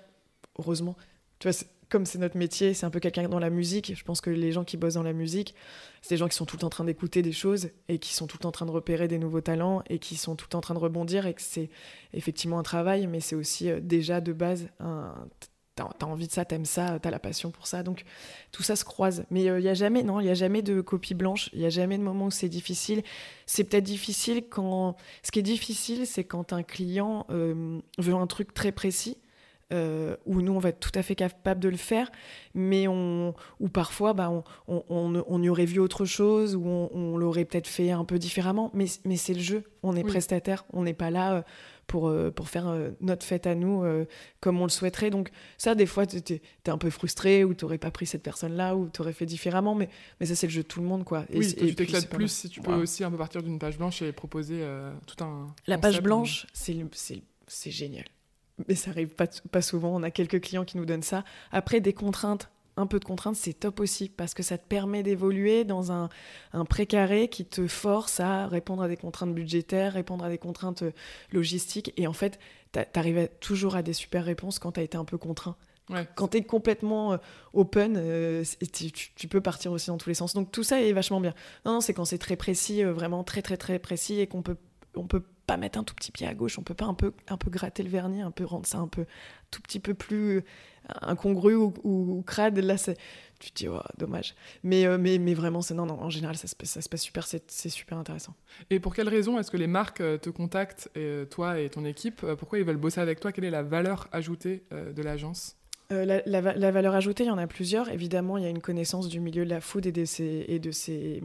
heureusement, tu vois, comme c'est notre métier, c'est un peu quelqu'un dans la musique. Je pense que les gens qui bossent dans la musique, c'est des gens qui sont tout le temps en train d'écouter des choses et qui sont tout le temps en train de repérer des nouveaux talents et qui sont tout le temps en train de rebondir et que c'est effectivement un travail, mais c'est aussi euh, déjà de base un. T'as as envie de ça, t'aimes ça, t'as la passion pour ça, donc tout ça se croise. Mais il euh, n'y a jamais, non, il y a jamais de copie blanche, il y a jamais de moment où c'est difficile. C'est peut-être difficile quand, ce qui est difficile, c'est quand un client euh, veut un truc très précis euh, où nous on va être tout à fait capable de le faire, mais on, ou parfois bah, on, on, on, y aurait vu autre chose, ou on, l'aurait peut-être fait un peu différemment, mais, mais c'est le jeu, on est prestataire, on n'est pas là euh, pour, euh, pour faire notre fête à nous comme on le souhaiterait. Donc ça, des fois, tu es, un peu frustré, ou tu n'aurais pas pris cette personne-là, ou tu aurais fait différemment, mais, mais ça c'est le jeu de tout le monde. Quoi. Et, oui, et tu t'éclates plus si tu peux aussi un peu partir d'une page blanche et proposer tout un... La page blanche, c'est génial mais ça arrive pas, pas souvent. On a quelques clients qui nous donnent ça. Après, des contraintes, un peu de contraintes, c'est top aussi parce que ça te permet d'évoluer dans un, un précaré qui te force à répondre à des contraintes budgétaires, répondre à des contraintes euh, logistiques. Et en fait, tu arrives toujours à des super réponses quand tu as été un peu contraint. Quand tu es complètement euh, open, euh, tu, tu, peux partir aussi dans tous les sens. Donc tout ça est vachement bien. Non, non c'est quand c'est très précis, vraiment très très très précis et qu'on peut on peut pas mettre un tout petit pied à gauche, on peut pas un peu, un peu gratter le vernis, un peu rendre ça un peu tout petit peu plus euh, incongru ou, crade. Là, tu te dis, oh, dommage. Mais, euh, mais, mais vraiment, c'est non, non, en général, ça se, ça se passe super, c'est super intéressant. Et pour quelle raison est-ce que les marques euh, te contactent, toi et ton équipe Pourquoi ils veulent bosser avec toi? Quelle est la valeur ajoutée de l'agence? Euh, la, valeur ajoutée, il y en a plusieurs. Évidemment, il y a une connaissance du milieu de la food et de ses, et de ses,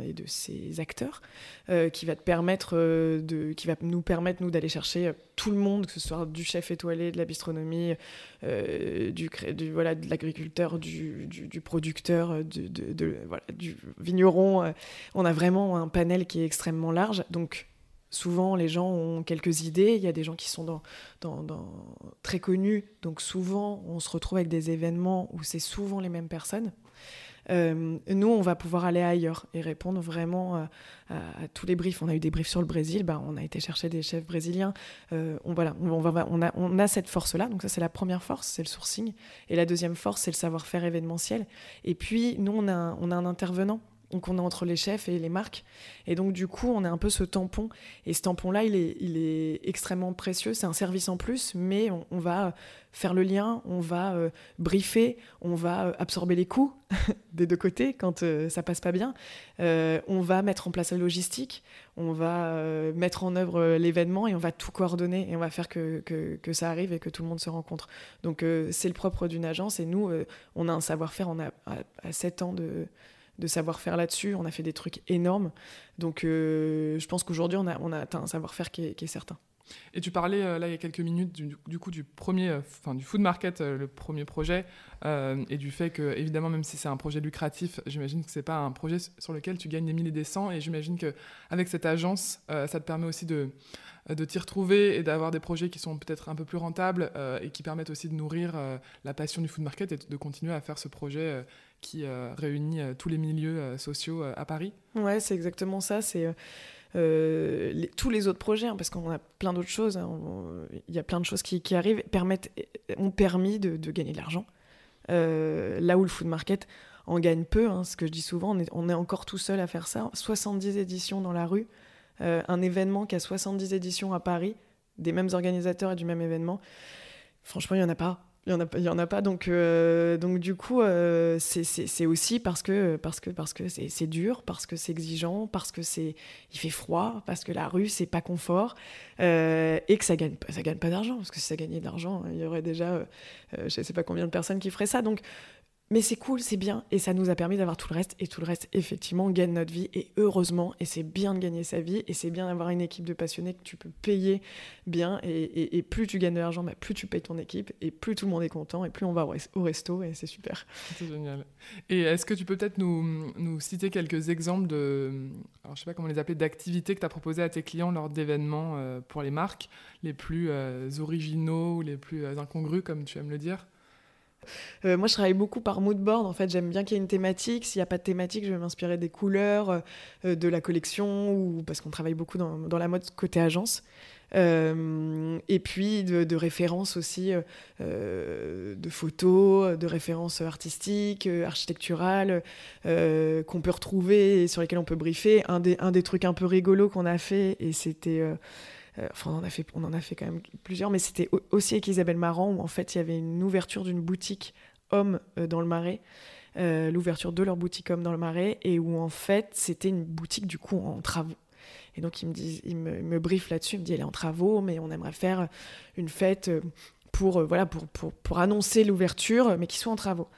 et de ses acteurs euh, qui va te permettre euh, de, qui va nous permettre nous d'aller chercher tout le monde, que ce soit du chef étoilé, de la bistronomie, du, voilà, de l'agriculteur, du, du, producteur, de, voilà, du vigneron. On a vraiment un panel qui est extrêmement large. Donc Souvent, les gens ont quelques idées. Il y a des gens qui sont dans, très connus. Donc, souvent, on se retrouve avec des événements où c'est souvent les mêmes personnes. Euh, nous, on va pouvoir aller ailleurs et répondre vraiment euh, à, tous les briefs. On a eu des briefs sur le Brésil, bah, on a été chercher des chefs brésiliens. Euh, on, voilà, on, a, cette force-là. Donc ça, c'est la première force, c'est le sourcing. Et la deuxième force, c'est le savoir-faire événementiel. Et puis, nous, on a un intervenant donc on est entre les chefs et les marques. Et donc du coup, on est un peu ce tampon. Et ce tampon-là, il est, extrêmement précieux. C'est un service en plus, mais on, va faire le lien, on va euh, briefer, on va euh, absorber les coûts des deux côtés quand euh, ça passe pas bien. on va mettre en place la logistique, on va mettre en œuvre l'événement et on va tout coordonner et on va faire que, ça arrive et que tout le monde se rencontre. Donc c'est le propre d'une agence et nous, on a un savoir-faire, on a à 7 ans de de savoir-faire là-dessus. On a fait des trucs énormes. Donc, euh, je pense qu'aujourd'hui, on a, atteint un savoir-faire qui, est certain. Et tu parlais là il y a quelques minutes du, coup du premier, enfin du food market, le premier projet, et du fait que évidemment même si c'est un projet lucratif, j'imagine que c'est pas un projet sur lequel tu gagnes des milliers et des cents, et j'imagine que avec cette agence, ça te permet aussi de de t'y retrouver et d'avoir des projets qui sont peut-être un peu plus rentables et qui permettent aussi de nourrir la passion du food market et de continuer à faire ce projet qui réunit tous les milieux sociaux à Paris. Ouais, c'est exactement ça. C'est euh, tous les autres projets, hein, parce qu'on a plein d'autres choses, hein, il y a plein de choses qui, arrivent, permettent, ont permis de, gagner de l'argent. Euh, là où le food market en gagne peu, hein, ce que je dis souvent, on est, encore tout seul à faire ça. 70 éditions dans la rue, euh, un événement qui a 70 éditions à Paris, des mêmes organisateurs et du même événement. Franchement, il n'y en a pas. Il y en a, pas. Donc, euh, du coup, euh, c'est aussi parce que parce que parce que c'est dur, parce que c'est exigeant, parce que c'est il fait froid, parce que la rue c'est pas confort euh, et que ça gagne ça gagne pas d'argent. Parce que si ça gagnait d'argent, il y aurait déjà je sais pas combien de personnes qui feraient ça. Donc mais c'est cool, c'est bien, et ça nous a permis d'avoir tout le reste, et tout le reste, effectivement, gagne notre vie, et heureusement, et c'est bien de gagner sa vie, et c'est bien d'avoir une équipe de passionnés que tu peux payer bien, et, plus tu gagnes de l'argent, bah, plus tu payes ton équipe, et plus tout le monde est content, et plus on va au resto, et c'est super. C'est génial. Et est-ce que tu peux peut-être nous, nous, citer quelques exemples de, alors je sais pas comment les appeler, d'activités que tu as proposées à tes clients lors d'événements euh, pour les marques, les plus euh, originaux les plus euh, incongrus, comme tu aimes le dire? Euh, moi, je travaille beaucoup par mood board. En fait, j'aime bien qu'il y ait une thématique. S'il n'y a pas de thématique, je vais m'inspirer des couleurs, euh, euh, de la collection, ou parce qu'on travaille beaucoup dans, la mode côté agence. et puis de, références aussi, de photos, de références artistiques, architecturales, qu'on peut retrouver et sur lesquelles on peut briefer. Un des, un des trucs un peu rigolos qu'on a fait, et c'était enfin, on en, a fait, quand même plusieurs, mais c'était aussi avec Isabelle Marant, où en fait, il y avait une ouverture d'une boutique homme euh, dans le Marais. Euh, l'ouverture de leur boutique homme dans le Marais, et où en fait, c'était une boutique du coup en travaux. Et donc, il me, dit, il me, là-dessus, il me dit, elle est en travaux, mais on aimerait faire une fête pour, euh, voilà, pour, pour, pour annoncer l'ouverture, mais qui soit en travaux.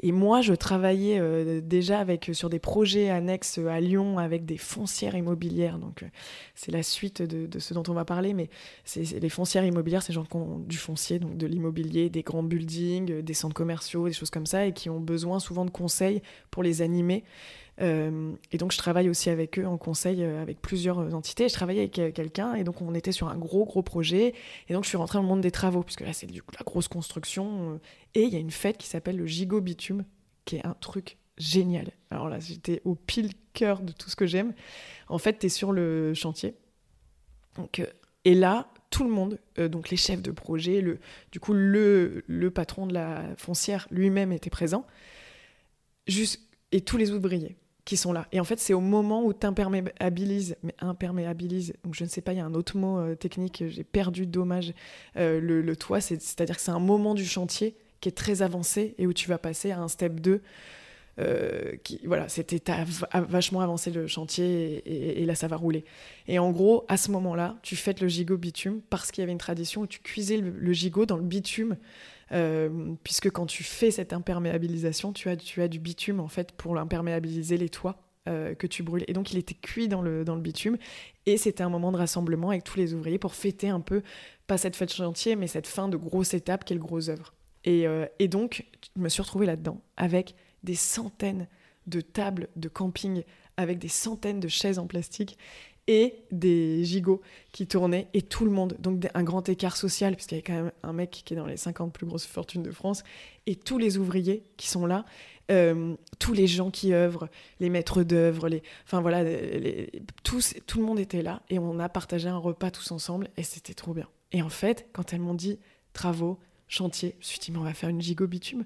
Et moi, je travaillais euh, déjà avec, sur des projets annexes à Lyon avec des foncières immobilières. Donc, euh, c'est la suite de, de, ce dont on va parler. Mais c'est, les foncières immobilières, c'est gens qui ont du foncier, donc de l'immobilier, des grands buildings, des centres commerciaux, des choses comme ça, et qui ont besoin souvent de conseils pour les animer. Euh, et donc, je travaille aussi avec eux en conseil euh, avec plusieurs entités. Je travaillais avec euh, quelqu'un et donc on était sur un gros, gros projet. Et donc, je suis rentrée dans le monde des travaux, puisque là, c'est du coup la grosse construction. et il y a une fête qui s'appelle le Gigot Bitume, qui est un truc génial. Alors là, j'étais au pile cœur de tout ce que j'aime. En fait, tu es sur le chantier. Donc, et là, tout le monde, donc les chefs de projet, le, du coup, le, le patron de la foncière lui-même était présent. Juste, et tous les ouvriers qui sont là. Et en fait, c'est au moment où tu imperméabilises, mais imperméabilise, donc je ne sais pas, il y a un autre mot euh, technique, j'ai perdu, dommage, euh, le, toit, c'est-à-dire que c'est un moment du chantier qui est très avancé et où tu vas passer à un step 2. Euh, qui, voilà, c'était vachement avancé le chantier et, là ça va rouler. Et en gros, à ce moment-là, tu fêtes le gigot bitume parce qu'il y avait une tradition où tu cuisais le gigot dans le bitume euh, puisque quand tu fais cette imperméabilisation, tu as, du bitume en fait pour imperméabiliser les toits euh, que tu brûles. Et donc il était cuit dans le, bitume, et c'était un moment de rassemblement avec tous les ouvriers pour fêter un peu, pas cette fête chantier, mais cette fin de grosse étape qui est le gros œuvre. Et, et donc, je me suis retrouvée là-dedans avec des centaines de tables de camping, avec des centaines de chaises en plastique et des gigots qui tournaient et tout le monde. Donc un grand écart social, puisqu'il y a quand même un mec qui est dans les 50 plus grosses fortunes de France, et tous les ouvriers qui sont là, euh, tous les gens qui œuvrent, les maîtres d'œuvre, les, enfin voilà, tous, tout le monde était là et on a partagé un repas tous ensemble et c'était trop bien. Et en fait, quand elles m'ont dit travaux, chantier. Je me suis dit, mais on va faire une gigot bitume.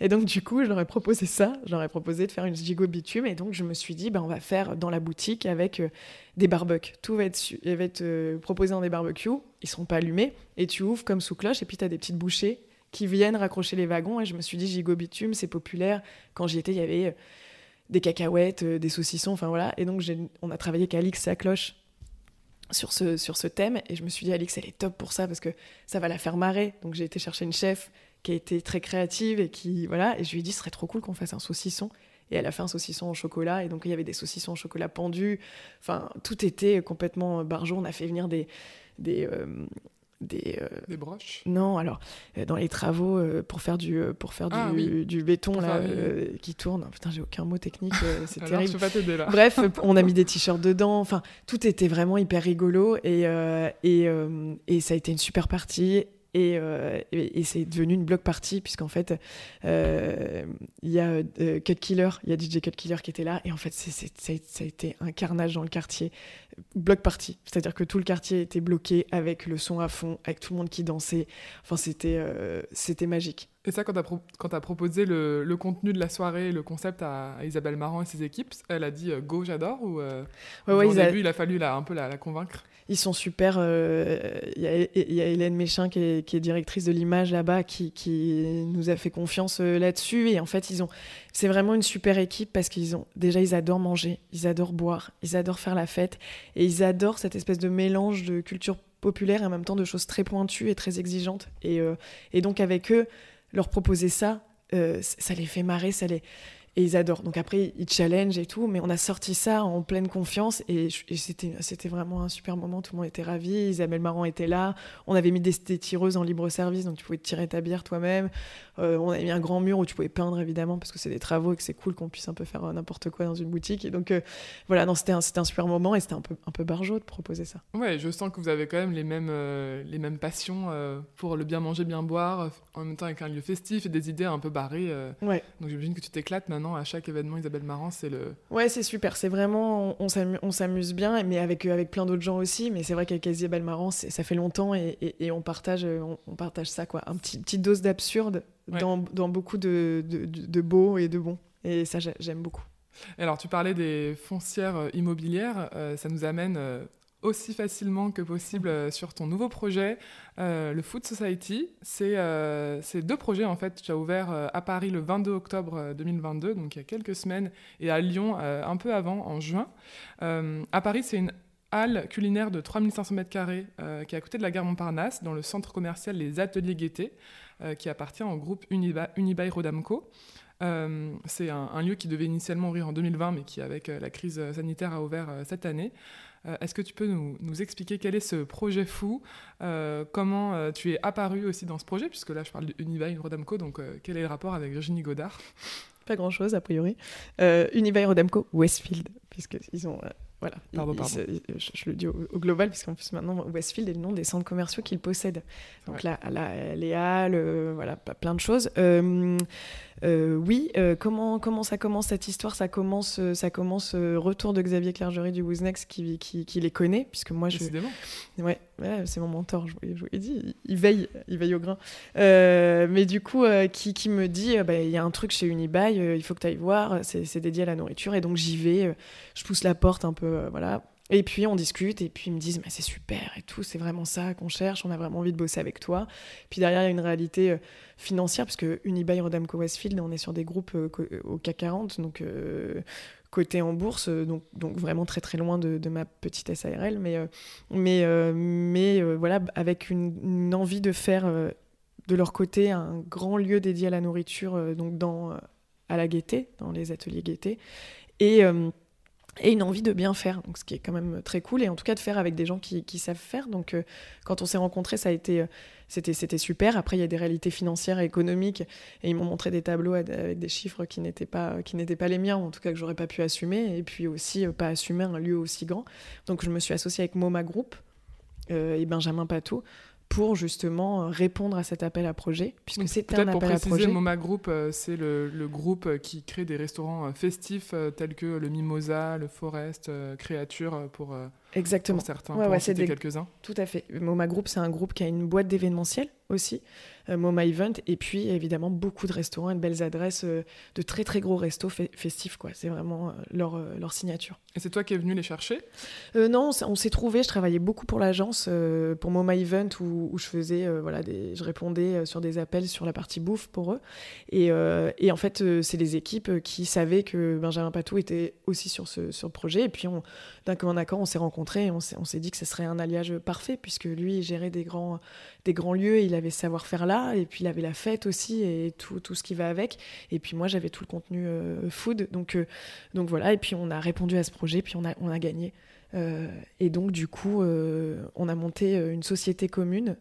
Et donc, du coup, je leur ai proposé ça. Je leur ai proposé de faire une gigot bitume. Et donc, je me suis dit, ben, on va faire dans la boutique avec euh, des barbecues. Tout va être, va être euh, proposé dans des barbecues. Ils seront pas allumés. Et tu ouvres comme sous cloche. Et puis, tu as des petites bouchées qui viennent raccrocher les wagons. Et je me suis dit, gigot bitume, c'est populaire. Quand j'y étais, il y avait euh, des cacahuètes, des saucissons. Enfin, voilà. Et donc, on a travaillé avec Alix Sacloche sur ce, sur ce thème. Et je me suis dit, Alix, elle est top pour ça parce que ça va la faire marrer. Donc j'ai été chercher une chef qui a été très créative et qui, voilà, et je lui ai dit, ce serait trop cool qu'on fasse un saucisson. Et elle a fait un saucisson au chocolat, et donc il y avait des saucissons au chocolat pendus. Enfin, tout était complètement barjot. On a fait venir des, des, des, des, broches? Non, alors dans les travaux pour faire du pour faire ah du, du, béton là qui tourne. Putain, j'ai aucun mot technique, c'est terrible. Je là. Bref, on a mis des t-shirts dedans. Enfin, tout était vraiment hyper rigolo et et, et ça a été une super partie. Euh, et, et, c'est devenu une block party, puisqu'en fait, euh, il y a euh, Cut Killer, il y a DJ Cut Killer qui était là, et en fait, c'est, ça a été un carnage dans le quartier. Block party, c'est-à-dire que tout le quartier était bloqué avec le son à fond, avec tout le monde qui dansait. Enfin, c'était, c'était magique. Et ça, quand tu as, proposé le, contenu de la soirée, le concept à, Isabelle Marant et ses équipes, elle a dit go, j'adore Ou ouais, ouais, au début, il a fallu un peu la convaincre? Ils sont super. Euh, il y, a Hélène Méchin qui est, directrice de l'image là-bas qui, nous a fait confiance euh, là-dessus. Et en fait, ils ont, c'est vraiment une super équipe parce qu'ils ont déjà ils adorent manger, ils adorent boire, ils adorent faire la fête et ils adorent cette espèce de mélange de culture populaire et en même temps de choses très pointues et très exigeantes. Et, euh, donc avec eux, leur proposer ça, ça les fait marrer, ça les et ils adorent. Donc après, ils challenge et tout, mais on a sorti ça en pleine confiance et, c'était, c'était vraiment un super moment. Tout le monde était ravi. Isabelle Marant était là. On avait mis des, tireuses en libre service, donc tu pouvais tirer ta bière toi-même. Euh, on avait mis un grand mur où tu pouvais peindre évidemment parce que c'est des travaux et que c'est cool qu'on puisse un peu faire n'importe quoi dans une boutique. Et donc euh, voilà, non, c'était un, c'était un super moment et c'était un peu, un peu barjot de proposer ça. Ouais, je sens que vous avez quand même les mêmes, euh, les mêmes passions pour le bien manger, bien boire, en même temps avec un lieu festif et des idées un peu barrées. ouais. Donc j'imagine que tu t'éclates maintenant à chaque événement Isabelle Marant, c'est le. Ouais, c'est super. C'est vraiment, on, on s'amuse bien, mais avec, avec plein d'autres gens aussi. Mais c'est vrai qu'avec Isabelle Marant, ça fait longtemps et, et, on, partage, on, partage ça, quoi. Un petit, petite dose d'absurde dans, dans, beaucoup de, de, de, beau et de bon. Et ça, j'aime beaucoup. Alors, tu parlais des foncières euh, immobilières. Euh, ça nous amène euh, aussi facilement que possible euh, sur ton nouveau projet, euh, le Food Society. C'est euh, deux projets en fait. Tu as ouvert à Paris le 22 octobre 2022, donc il y a quelques semaines, et à Lyon un peu avant, en juin. à Paris, c'est une halle culinaire de 3500 m2 qui est à côté de la gare Montparnasse, dans le centre commercial Les Ateliers Gaieté, qui appartient au groupe Unibail Rodamco. c'est un, lieu qui devait initialement ouvrir en 2020, mais qui, avec la crise sanitaire, a ouvert cette année. Euh, est-ce que tu peux nous, expliquer quel est ce projet fou euh, Comment euh, tu es apparu aussi dans ce projet Puisque là, je parle d'Unibail Rodamco, donc quel est le rapport avec Virginie Godard? Pas grand-chose, a priori. Unibail Rodamco Westfield, puisqu'ils ont voilà. Pardon, pardon. je, le dis au, global, puisqu'en plus maintenant, Westfield est le nom des centres commerciaux qu'ils possèdent. Donc là, là, les halles, voilà, plein de choses. Euh, oui, euh, comment, comment ça commence cette histoire? Ça commence, euh, ça commence retour de Xavier Clergerie du Wouznex qui, qui, les connaît, puisque moi je. Ouais, ouais c'est mon mentor, je, vous l'ai dit, il veille, il veille au grain. mais du coup, qui, qui, me dit bah, il y a un truc chez Unibail, il faut que tu ailles voir, c'est dédié à la nourriture, et donc j'y vais, je pousse la porte un peu, voilà et puis on discute et puis ils me disent mais c'est super et tout, c'est vraiment ça qu'on cherche, on a vraiment envie de bosser avec toi. Puis derrière il y a une réalité euh, financière parce que Unibail Rodamco Westfield, on est sur des groupes euh, au CAC 40 donc euh, côté en bourse donc, donc vraiment très très loin de, ma petite SARL mais mais mais voilà avec une, envie de faire de leur côté un grand lieu dédié à la nourriture donc dans à la gaieté, dans les ateliers gaieté et et une envie de bien faire, donc ce qui est quand même très cool, et en tout cas de faire avec des gens qui, qui savent faire. Donc euh, quand on s'est rencontrés, ça a été, euh, c'était, c'était super. Après, il y a des réalités financières et économiques, et ils m'ont montré des tableaux avec des chiffres qui n'étaient pas, qui n'étaient pas les miens, en tout cas que j'aurais pas pu assumer, et puis aussi euh, pas assumer un lieu aussi grand. Donc je me suis associée avec MoMA Group et Benjamin Patou pour justement répondre à cet appel à projet, puisque c'est un appel pour préciser, à projet. MoMA Group, euh, c'est le, groupe qui crée des restaurants euh, festifs euh, tels que le Mimosa, le Forest, Créature pour, Exactement. certains, ouais, pour des... quelques-uns. Tout à fait. MoMA Group, c'est un groupe qui a une boîte d'événementiel aussi, euh, MoMA Event, et puis évidemment beaucoup de restaurants et de belles adresses, euh, de très très gros restos festifs, quoi. C'est vraiment euh, leur, leur signature. Et c'est toi qui es venu les chercher? Non, on s'est trouvé. Je travaillais beaucoup pour l'agence, pour MoMA Event, où, je faisais, voilà, des, je répondais sur des appels sur la partie bouffe pour eux. Et, et en fait, c'est des équipes qui savaient que Benjamin Patou était aussi sur ce, sur le projet. Et puis, d'un commun accord, on s'est rencontrés rencontré, on s'est dit que ce serait un alliage parfait, puisque lui, il gérait des grands, des grands lieux, il avait savoir-faire là, et puis il avait la fête aussi, et tout, ce qui va avec. Et puis moi, j'avais tout le contenu food. Donc, donc voilà, et puis on a répondu à ce projet, puis on a, on a gagné. et donc, du coup, on a monté une société commune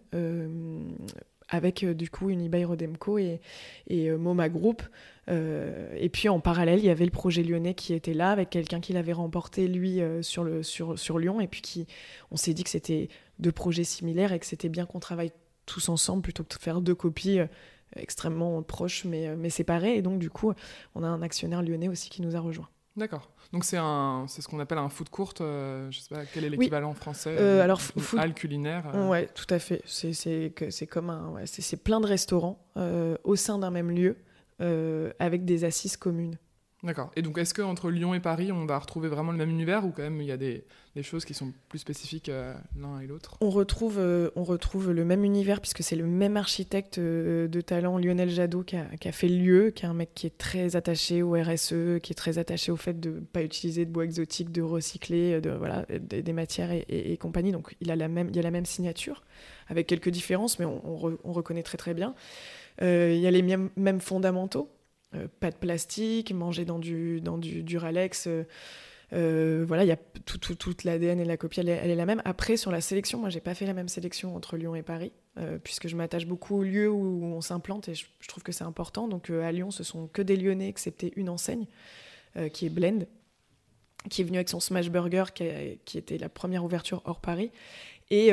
avec du coup Unibail Rodemco et, et MoMA Group euh, et puis en parallèle, il y avait le projet lyonnais qui était là, avec quelqu'un qui l'avait remporté, lui, euh, sur, sur, Lyon. Et puis qui, on s'est dit que c'était deux projets similaires et que c'était bien qu'on travaille tous ensemble plutôt que de faire deux copies euh, extrêmement proches mais, mais séparées. Et donc, du coup, on a un actionnaire lyonnais aussi qui nous a rejoints. D'accord. Donc c'est un, c'est ce qu'on appelle un food court. je je sais pas quel est l'équivalent français. alors food culinaire. Ouais, tout à fait. C'est c'est c'est comme un, ouais, c'est plein de restaurants au sein d'un même lieu. Euh, avec des assises communes. D'accord. Et donc, est-ce qu'entre Lyon et Paris, on va retrouver vraiment le même univers ou quand même il y a des, choses qui sont plus spécifiques euh, l'un et l'autre? On retrouve, euh, on retrouve le même univers puisque c'est le même architecte de talent, Lionel Jadot, qui a, fait le lieu, qui est un mec qui est très attaché au RSE, qui est très attaché au fait de ne pas utiliser de bois exotique, de recycler de, voilà, des, matières et, compagnie. Donc, il a la même, il y a la même signature, avec quelques différences, mais on, on reconnaît très très bien. Euh, il y a les mêmes fondamentaux. Euh, pas de plastique, manger dans du, du Duralex. Euh, voilà, il y a tout, toute l'ADN et la copie, elle est, la même. Après, sur la sélection, moi, j'ai pas fait la même sélection entre Lyon et Paris, puisque je m'attache beaucoup aux lieux où, on s'implante et je, trouve que c'est important. Donc, à Lyon, ce sont que des Lyonnais, excepté une enseigne qui est Blend, qui est venue avec son Smash Burger, qui était la première ouverture hors Paris. Et,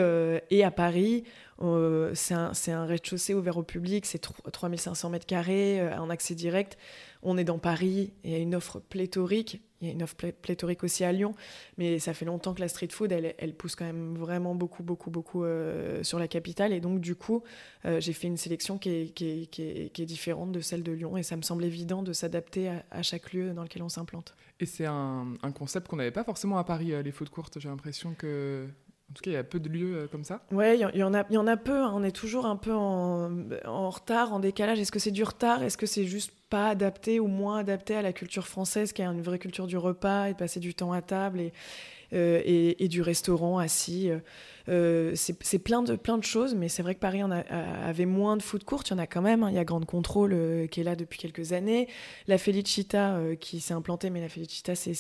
et à Paris, euh, c'est un, rez-de-chaussée ouvert au public, c'est 3500 mètres carrés, euh, en accès direct. On est dans Paris, il y a une offre pléthorique. Il y a une offre pléthorique aussi à Lyon, mais ça fait longtemps que la street food, elle, pousse quand même vraiment beaucoup, beaucoup, beaucoup euh, sur la capitale. Et donc, du coup, j'ai fait une sélection qui est, différente de celle de Lyon. Et ça me semble évident de s'adapter à, chaque lieu dans lequel on s'implante. Et c'est un, un, concept qu'on n'avait pas forcément à Paris, les food courtes. J'ai l'impression que en tout cas, il y a peu de lieux euh, comme ça. Ouais, il y, en a, il y en a peu. Hein. On est toujours un peu en, retard, en décalage. Est-ce que c'est du retard? Est-ce que c'est juste pas adapté ou moins adapté à la culture française, qui a une vraie culture du repas et de passer du temps à table et, euh, du restaurant assis euh, euh, c'est plein de, plein de choses, mais c'est vrai que Paris en avait moins de food court. Il y en a quand même. Hein. Il y a Grande Contrôle euh, qui est là depuis quelques années. La Felicita euh, qui s'est implantée, mais la Felicita, c'est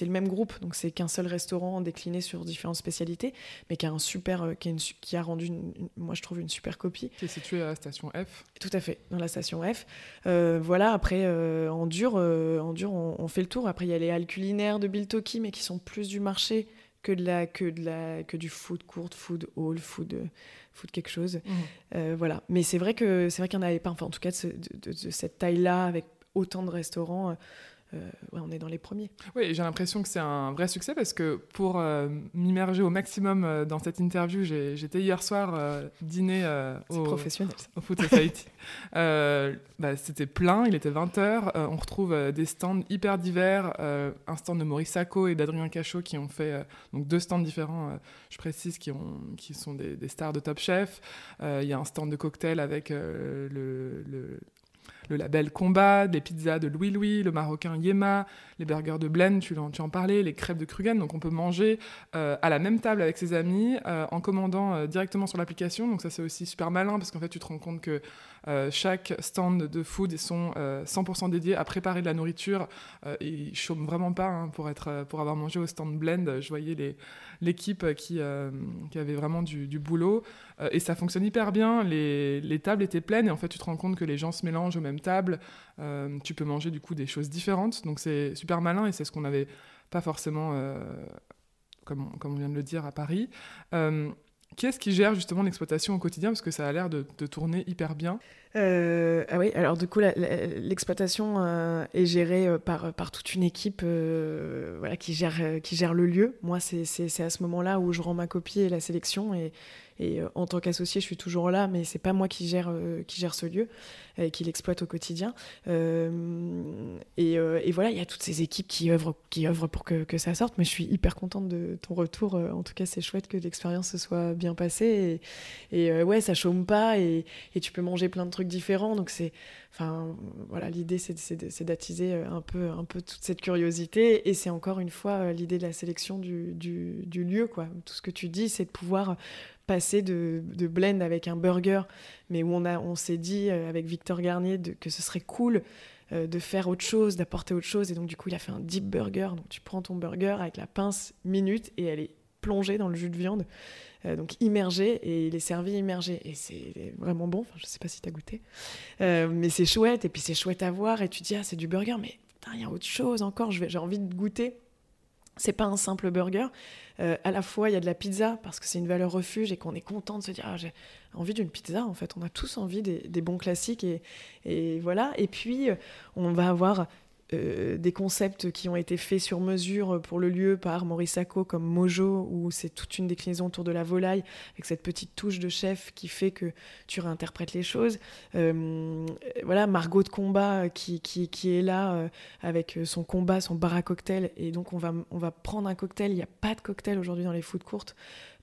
le même groupe. Donc, c'est qu'un seul restaurant décliné sur différentes spécialités, mais qui a, un super, qui, qui a rendu, moi, je trouve, une super copie. Qui est situé à la station F Tout à fait, dans la station F. voilà, après, en dur, en dur on, on, fait le tour. Après, il y a les halles culinaires de Biltoki, mais qui sont plus du marché que de la que de la que du food court, food hall, food food quelque chose. Mmh. Euh, voilà. Mais c'est vrai que c'est vrai qu'il n'y en avait pas. Enfin, en tout cas, de, de cette taille-là, avec autant de restaurants, euh, on est dans les premiers. Oui, j'ai l'impression que c'est un vrai succès parce que pour euh, m'immerger au maximum euh, dans cette interview, j'étais hier soir dîner au, professionnel, au Food Society. bah, C'était plein, il était 20h. on retrouve des stands hyper divers, un stand de Maurice Sacco et d'Adrien Cachot qui ont fait donc deux stands différents, je précise, qui, ont, qui sont des, stars de Top Chef. Il y a un stand de cocktail avec le, le le label Combat, des pizzas de Louis Louis, le marocain Yema, les burgers de Blen, tu en, tu en parlais, les crêpes de Krugen. Donc on peut manger euh, à la même table avec ses amis euh, en commandant euh, directement sur l'application. Donc ça c'est aussi super malin parce qu'en fait tu te rends compte que chaque stand de food sont 100% dédiés à préparer de la nourriture et ils chôment vraiment pas hein, pour, être, pour avoir mangé au stand Blend. Je voyais l'équipe qui, qui avait vraiment du, boulot et ça fonctionne hyper bien. Les, les tables étaient pleines et en fait tu te rends compte que les gens se mélangent au même table. Euh, tu peux manger du coup des choses différentes. Donc c'est super malin et c'est ce qu'on n'avait pas forcément, euh, comme, on, comme, on, vient de le dire, à Paris. Euh, qui est-ce qui gère justement l'exploitation au quotidien? Parce que ça a l'air de, tourner hyper bien. Ah oui, alors du coup, l'exploitation est gérée par, par toute une équipe voilà, qui, gère, qui gère le lieu. Moi, c'est à ce moment-là où je rends ma copie et la sélection. Et, et euh, en tant qu'associé, je suis toujours là, mais c'est pas moi qui gère, euh, qui gère ce lieu et qui l'exploite au quotidien. Euh, et, voilà, il y a toutes ces équipes qui œuvrent, qui œuvrent pour que, que, ça sorte. Mais je suis hyper contente de ton retour. En tout cas, c'est chouette que l'expérience se soit bien passée. Et, et ouais, ça chôme pas et, et, tu peux manger plein de trucs différents. Donc c'est Enfin, voilà, l'idée, c'est d'attiser un peu, un peu toute cette curiosité. Et c'est encore une fois l'idée de la sélection du, lieu, quoi. Tout ce que tu dis, c'est de pouvoir passer de, de, blend avec un burger, mais où on, a, on s'est dit avec Victor Garnier que ce serait cool de faire autre chose, d'apporter autre chose. Et donc, du coup, il a fait un deep burger. Donc, tu prends ton burger avec la pince minute et elle est plongée dans le jus de viande. Euh, donc immergé, et il est servi immergé. Et c'est vraiment bon, enfin, je sais pas si tu as goûté, euh, mais c'est chouette, et puis c'est chouette à voir, et tu te dis, ah, c'est du burger, mais il y a autre chose encore, j'ai envie de goûter. C'est pas un simple burger. Euh, à la fois, il y a de la pizza parce que c'est une valeur refuge et qu'on est content de se dire ah, j'ai envie d'une pizza. En fait, on a tous envie des, des bons classiques et, et, voilà. Et puis, on va avoir euh, des concepts qui ont été faits sur mesure pour le lieu par Maurice Sacco comme Mojo, où c'est toute une déclinaison autour de la volaille, avec cette petite touche de chef qui fait que tu réinterprètes les choses. Euh, voilà, Margot de combat qui, qui, est là euh, avec son combat, son bar à cocktail, et donc on va, on va prendre un cocktail. Il n'y a pas de cocktail aujourd'hui dans les food courtes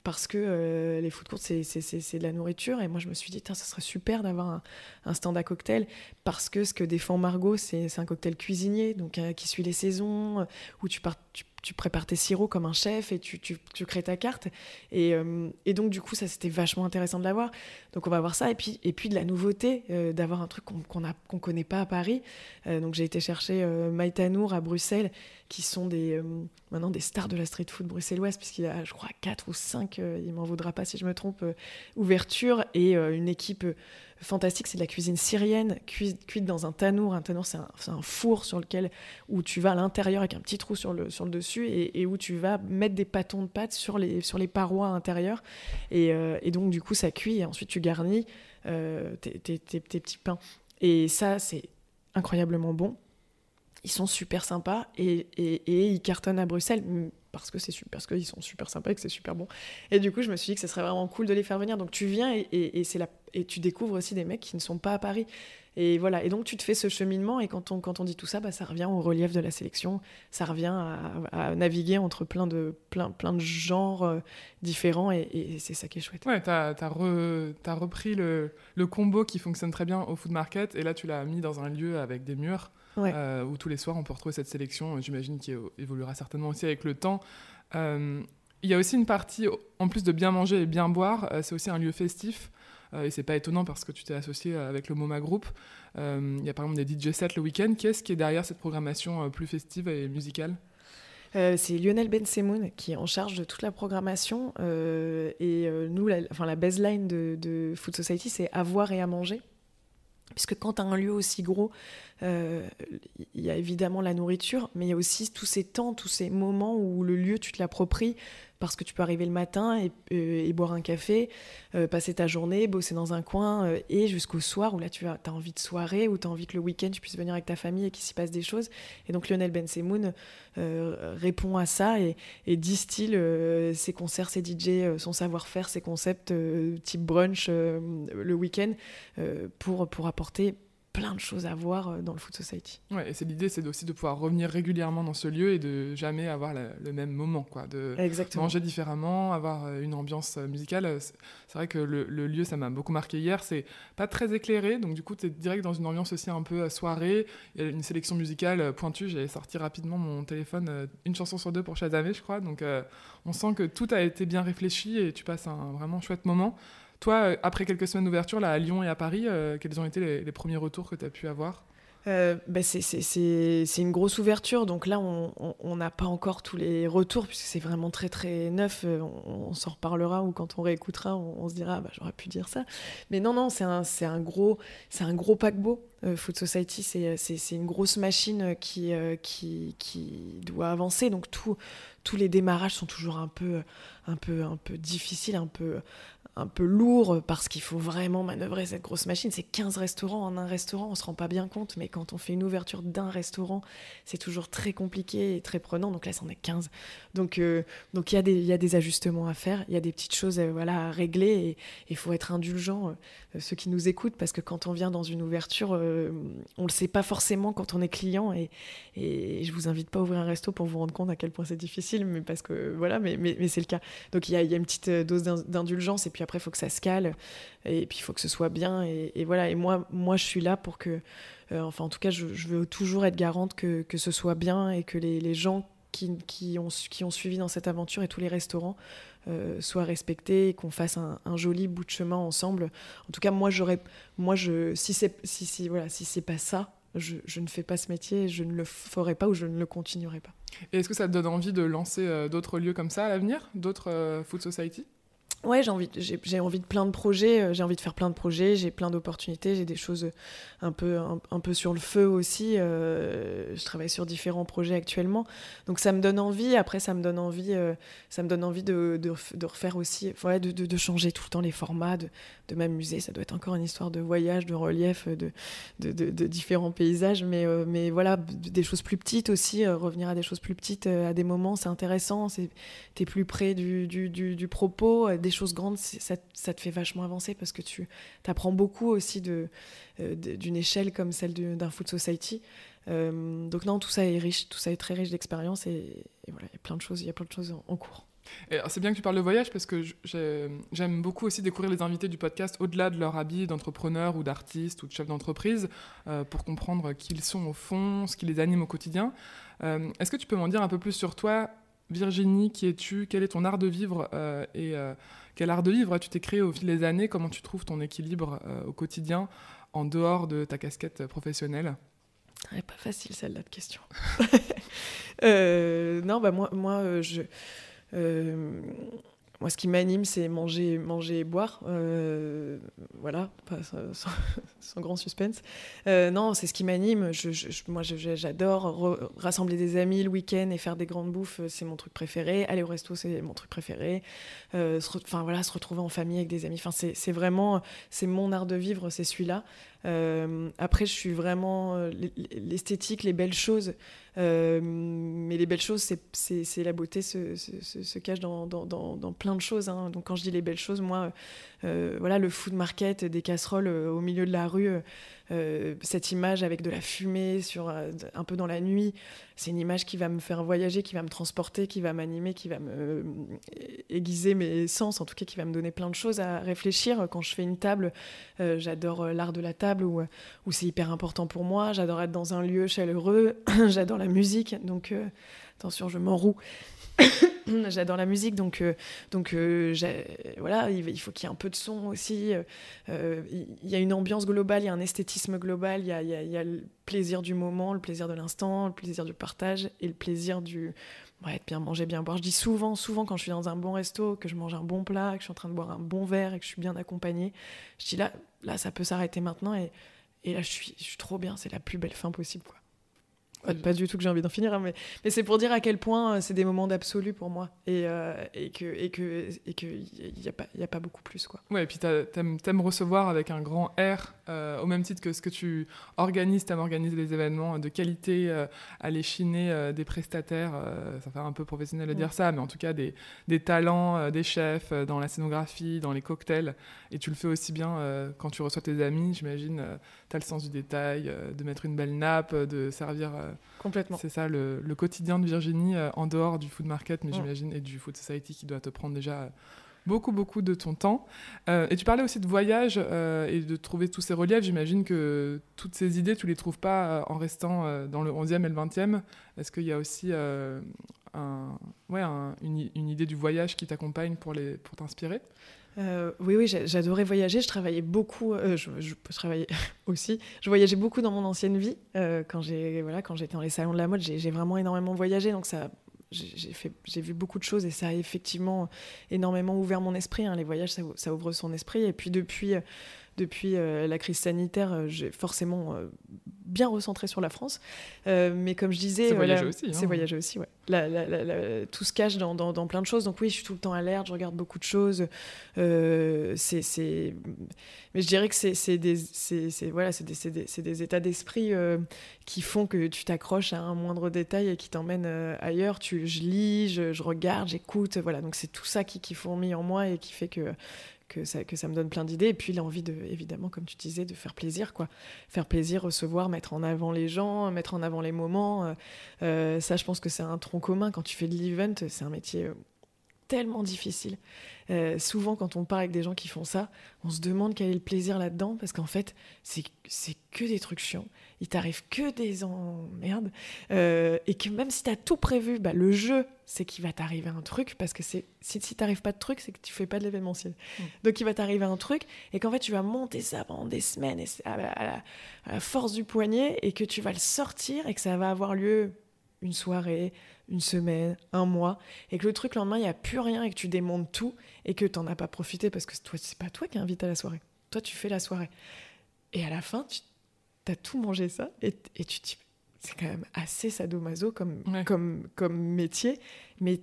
parce que euh, les food courts, c'est de la nourriture. Et moi, je me suis dit, ça serait super d'avoir un, stand à cocktail, parce que ce que défend Margot, c'est un cocktail cuisinier, donc euh, qui suit les saisons, où tu, pars, tu prépares tes sirops comme un chef et tu, tu, tu crées ta carte. Et, euh, et, donc, du coup, ça, c'était vachement intéressant de l'avoir. Donc, on va voir ça. Et puis, et puis de la nouveauté, euh, d'avoir un truc qu'on qu'on qu'on connaît pas à Paris. Euh, donc, j'ai été chercher Maïtanour à Bruxelles, qui sont des, maintenant des stars de la street food bruxelloise, puisqu'il a, je crois, 4 ou 5, il m'en voudra pas si je me trompe, ouverture et une équipe fantastique, c'est de la cuisine syrienne, cuite, dans un tanour. Un tanour, c'est un, four sur lequel où tu vas à l'intérieur avec un petit trou sur le, dessus et, où tu vas mettre des pâtons de pâte sur les, parois intérieures. Et, euh, et donc, du coup, ça cuit et ensuite tu garnis euh, tes, petits pains. Et ça, c'est incroyablement bon. Ils sont super sympas et, et, ils cartonnent à Bruxelles parce que c'est parce qu'ils sont super sympas et que c'est super bon. Et du coup, je me suis dit que ce serait vraiment cool de les faire venir. Donc tu viens et, c'est la et tu découvres aussi des mecs qui ne sont pas à Paris. Et voilà. Et donc tu te fais ce cheminement et quand on quand on dit tout ça, bah, ça revient au relief de la sélection, ça revient à, naviguer entre plein de plein plein de genres euh, différents et, c'est ça qui est chouette. Ouais, t'as as, repris le, le combo qui fonctionne très bien au food market et là tu l'as mis dans un lieu avec des murs euh, où tous les soirs on peut retrouver cette sélection, euh, j'imagine, qui évoluera certainement aussi avec le temps. Euh, il y a aussi une partie, en plus de bien manger et bien boire, c'est aussi un lieu festif. et c'est pas étonnant parce que tu t'es associé avec le MoMA Group. Il y a par exemple des DJ sets le week-end. Qu'est-ce qui est derrière cette programmation plus festive et musicale? C'est Lionel Bensemoun qui est en charge de toute la programmation. et nous, la, enfin, la baseline de, de Food Society, c'est avoir et à manger. Puisque quand tu as un lieu aussi gros, euh, il y a évidemment la nourriture, mais il y a aussi tous ces temps, tous ces moments où le lieu, tu te l'appropries parce que tu peux arriver le matin et, euh, boire un café, euh, passer ta journée, bosser dans un coin, et jusqu'au soir où là tu as, envie de soirée, où tu as envie que le week-end tu puisses venir avec ta famille et qu'il s'y passe des choses. Et donc Lionel Bensemoun répond à ça et, et distille ses concerts, ses DJ, son savoir-faire, ses concepts type brunch le week-end pour, pour apporter plein de choses à voir euh, dans le Food Society. Ouais, et c'est l'idée, c'est aussi de pouvoir revenir régulièrement dans ce lieu et de jamais avoir le même moment, quoi, de manger différemment, avoir euh, une ambiance euh, musicale. C'est vrai que le, lieu, ça m'a beaucoup marqué hier. C'est pas très éclairé, donc du coup, tu es direct dans une ambiance aussi un peu soirée. Il y a une sélection musicale pointue. J'ai sorti rapidement mon téléphone, une chanson sur deux pour Shazamé, je crois. Donc, on sent que tout a été bien réfléchi et tu passes un vraiment chouette moment. Toi, euh, après quelques semaines d'ouverture, à Lyon et à Paris, euh, quels ont été les, premiers retours que tu as pu avoir? Euh, ben c'est une grosse ouverture, donc là on n'a pas encore tous les retours puisque c'est vraiment très très neuf. On, s'en reparlera ou quand on réécoutera, on, se dira bah, j'aurais pu dire ça. Mais non non, c'est un, un gros un gros paquebot. Food Society, c'est une grosse machine qui, qui, qui doit avancer, donc tout, tous les démarrages sont toujours un peu un peu un peu difficiles, un peu un peu lourd parce qu'il faut vraiment manœuvrer cette grosse machine. C'est 15 restaurants en un restaurant, on se rend pas bien compte, mais quand on fait une ouverture d'un restaurant, c'est toujours très compliqué et très prenant. Donc là, c'en est 15. Donc euh, donc il y, a des, y a des ajustements à faire, il y a des petites choses euh, voilà, à régler et il faut être indulgent, euh, ceux qui nous écoutent, parce que quand on vient dans une ouverture, on le sait pas forcément quand on est client et, et je vous invite pas à ouvrir un resto pour vous rendre compte à quel point c'est difficile, mais parce que voilà, mais, mais, c'est le cas. Donc il y a, y a, une petite dose d'indulgence puis après, il faut que ça se cale, et puis il faut que ce soit bien, et, voilà. Et moi, moi, je suis là pour que, enfin, en tout cas, je, veux toujours être garante que, que, ce soit bien et que les, les gens qui, qui, ont, qui ont suivi dans cette aventure et tous les restaurants soient respectés et qu'on fasse un, joli bout de chemin ensemble. En tout cas, moi, j'aurais, moi, je, si c'est, si, si, voilà, si pas ça, je, ne fais pas ce métier, je ne le ferai pas ou je ne le continuerai pas. Et est-ce que ça te donne envie de lancer euh, d'autres lieux comme ça à l'avenir, d'autres euh, Food Society? Ouais, j'ai envie, j'ai, envie de plein de projets, euh, j'ai envie de faire plein de projets, j'ai plein d'opportunités, j'ai des choses un peu, un, peu sur le feu aussi. Euh, je travaille sur différents projets actuellement, donc ça me donne envie. Après, ça me donne envie, euh, ça me donne envie de, de, refaire aussi, ouais, de, de, changer tout le temps les formats, de, m'amuser. Ça doit être encore une histoire de voyage, de relief, de, de, différents paysages, mais, mais voilà, des choses plus petites aussi. revenir à des choses plus petites à des moments, c'est intéressant. C'est, t'es plus près du, du, du, propos. Choses grandes, ça, te fait vachement avancer parce que tu apprends beaucoup aussi euh, d'une échelle comme celle d'un Food Society. Euh, donc non, tout ça est riche, tout ça est très riche d'expérience et, voilà, il y a plein de choses, il y a plein de choses en, cours. C'est bien que tu parles de voyage parce que j'aime beaucoup aussi découvrir les invités du podcast au-delà de leur habit d'entrepreneur ou d'artiste ou de chef d'entreprise euh, pour comprendre qui ils sont au fond, ce qui les anime au quotidien. Est-ce que tu peux m'en dire un peu plus sur toi Virginie, qui es-tu? Quel est ton art de vivre euh, Et euh, quel art de vivre tu t'es créé au fil des années? Comment tu trouves ton équilibre euh, au quotidien en dehors de ta casquette professionnelle? Pas facile celle-là de question. non, bah moi, moi je moi, ce qui m'anime, c'est manger, manger et boire. Euh, voilà, sans, grand suspense. Euh, non, c'est ce qui m'anime. Moi, j'adore rassembler des amis le week-end et faire des grandes bouffes. C'est mon truc préféré. Aller au resto, c'est mon truc préféré. Euh, enfin, voilà, se retrouver en famille avec des amis. Enfin, c'est vraiment, c'est mon art de vivre, c'est celui-là. Euh, après, je suis vraiment euh, l'esthétique, les belles choses. Euh, mais les belles choses, c'est la beauté se, cache dans, plein de choses. Hein. Donc quand je dis les belles choses, moi, voilà, le food market, des casseroles au milieu de la rue, cette image avec de la fumée sur un peu dans la nuit, c'est une image qui va me faire voyager, qui va me transporter, qui va m'animer, qui va me aiguiser mes sens, en tout cas qui va me donner plein de choses à réfléchir. Quand je fais une table, j'adore l'art de la table où, c'est hyper important pour moi. J'adore être dans un lieu chaleureux. J'adore la musique. Donc, euh, attention, je m'enroue. J'adore la musique, donc, euh, donc euh, voilà, il faut qu'il y ait un peu de son aussi. Il y a une ambiance globale, il y a un esthétisme global, il y a, le plaisir du moment, le plaisir de l'instant, le plaisir du partage et le plaisir du, ouais, de bien manger, bien boire. Je dis souvent, souvent quand je suis dans un bon resto, que je mange un bon plat, que je suis en train de boire un bon verre et que je suis bien accompagnée, je dis là, là, ça peut s'arrêter maintenant et, et là, je suis, je suis trop bien. C'est la plus belle fin possible, quoi. Pas, du tout que j'ai envie d'en finir, hein, mais, mais c'est pour dire à quel point euh, c'est des moments d'absolu pour moi. Et, euh, et que et que et que il y a pas il y a pas beaucoup plus quoi. Ouais, et puis t'aimes aimes recevoir avec un grand R euh, au même titre que ce que tu organises, t'aimes organiser des événements de qualité, aller chiner des prestataires, ça fait un peu professionnel de dire ça, mais en tout cas des, des talents, des chefs dans la scénographie, dans les cocktails, et tu le fais aussi bien quand tu reçois tes amis, j'imagine, tu as le sens du détail, de mettre une belle nappe, de servir Complètement. C'est ça, le, quotidien de Virginie euh, en dehors du food market, mais j'imagine, et du food society qui doit te prendre déjà euh, beaucoup, beaucoup de ton temps. Euh, et tu parlais aussi de voyage et de trouver tous ces reliefs. J'imagine que toutes ces idées, tu les trouves pas en restant dans le 11e et le 20e. Est-ce qu'il y a aussi un, ouais, une, une, idée du voyage qui t'accompagne pour, les, pour t'inspirer? Euh, oui, oui, j'adorais voyager. Je travaillais beaucoup. Euh, je, je, travailler aussi. Je voyageais beaucoup dans mon ancienne vie. Euh, quand j'étais dans les salons de la mode, j'ai vraiment énormément voyagé. Donc j'ai vu beaucoup de choses et ça a effectivement énormément ouvert mon esprit. Hein. Les voyages, ça, ouvre son esprit. Et puis depuis depuis euh, la crise sanitaire, euh, j'ai forcément euh, bien recentré sur la France. mais comme je disais, c'est voyager aussi. C'est hein. voyager aussi, ouais. tout se cache dans, dans, plein de choses. Donc oui, je suis tout le temps alerte, je regarde beaucoup de choses. c'est, Mais je dirais que c'est, des, voilà, c'est des, des, des, états d'esprit qui font que tu t'accroches à un moindre détail et qui t'emmènent ailleurs. Tu, je lis, je, je regarde, j'écoute. Voilà, donc c'est tout ça qui, qui fourmille en moi et qui fait que que ça, me donne plein d'idées. Et puis l'envie de, évidemment, comme tu disais, de faire plaisir, quoi. Faire plaisir, recevoir, mettre en avant les gens, mettre en avant les moments. Euh, ça, je pense que c'est un tronc commun. Quand tu fais de l'event, c'est un métier euh, tellement difficile. Euh, souvent, quand on parle avec des gens qui font ça, on se demande quel est le plaisir là-dedans, parce qu'en fait, c'est que des trucs chiants. Il t'arrive que des emmerdes. Euh, et que même si tu as tout prévu, bah, le jeu, c'est qu'il va t'arriver un truc, parce que si, si t'arrives pas de truc, c'est que tu fais pas de l'événementiel. Mm. Donc il va t'arriver un truc, et qu'en fait, tu vas monter ça pendant des semaines, et à à la force du poignet, et que tu vas le sortir, et que ça va avoir lieu une soirée, une semaine, un mois, et que le truc le lendemain, il n'y a plus rien et que tu démontes tout et que tu n'en as pas profité parce que toi, c'est pas toi qui invite à la soirée. Toi, tu fais la soirée. Et à la fin, tu as tout mangé ça et, et tu te dis, c'est quand même assez sadomaso comme, comme, comme métier. Mais,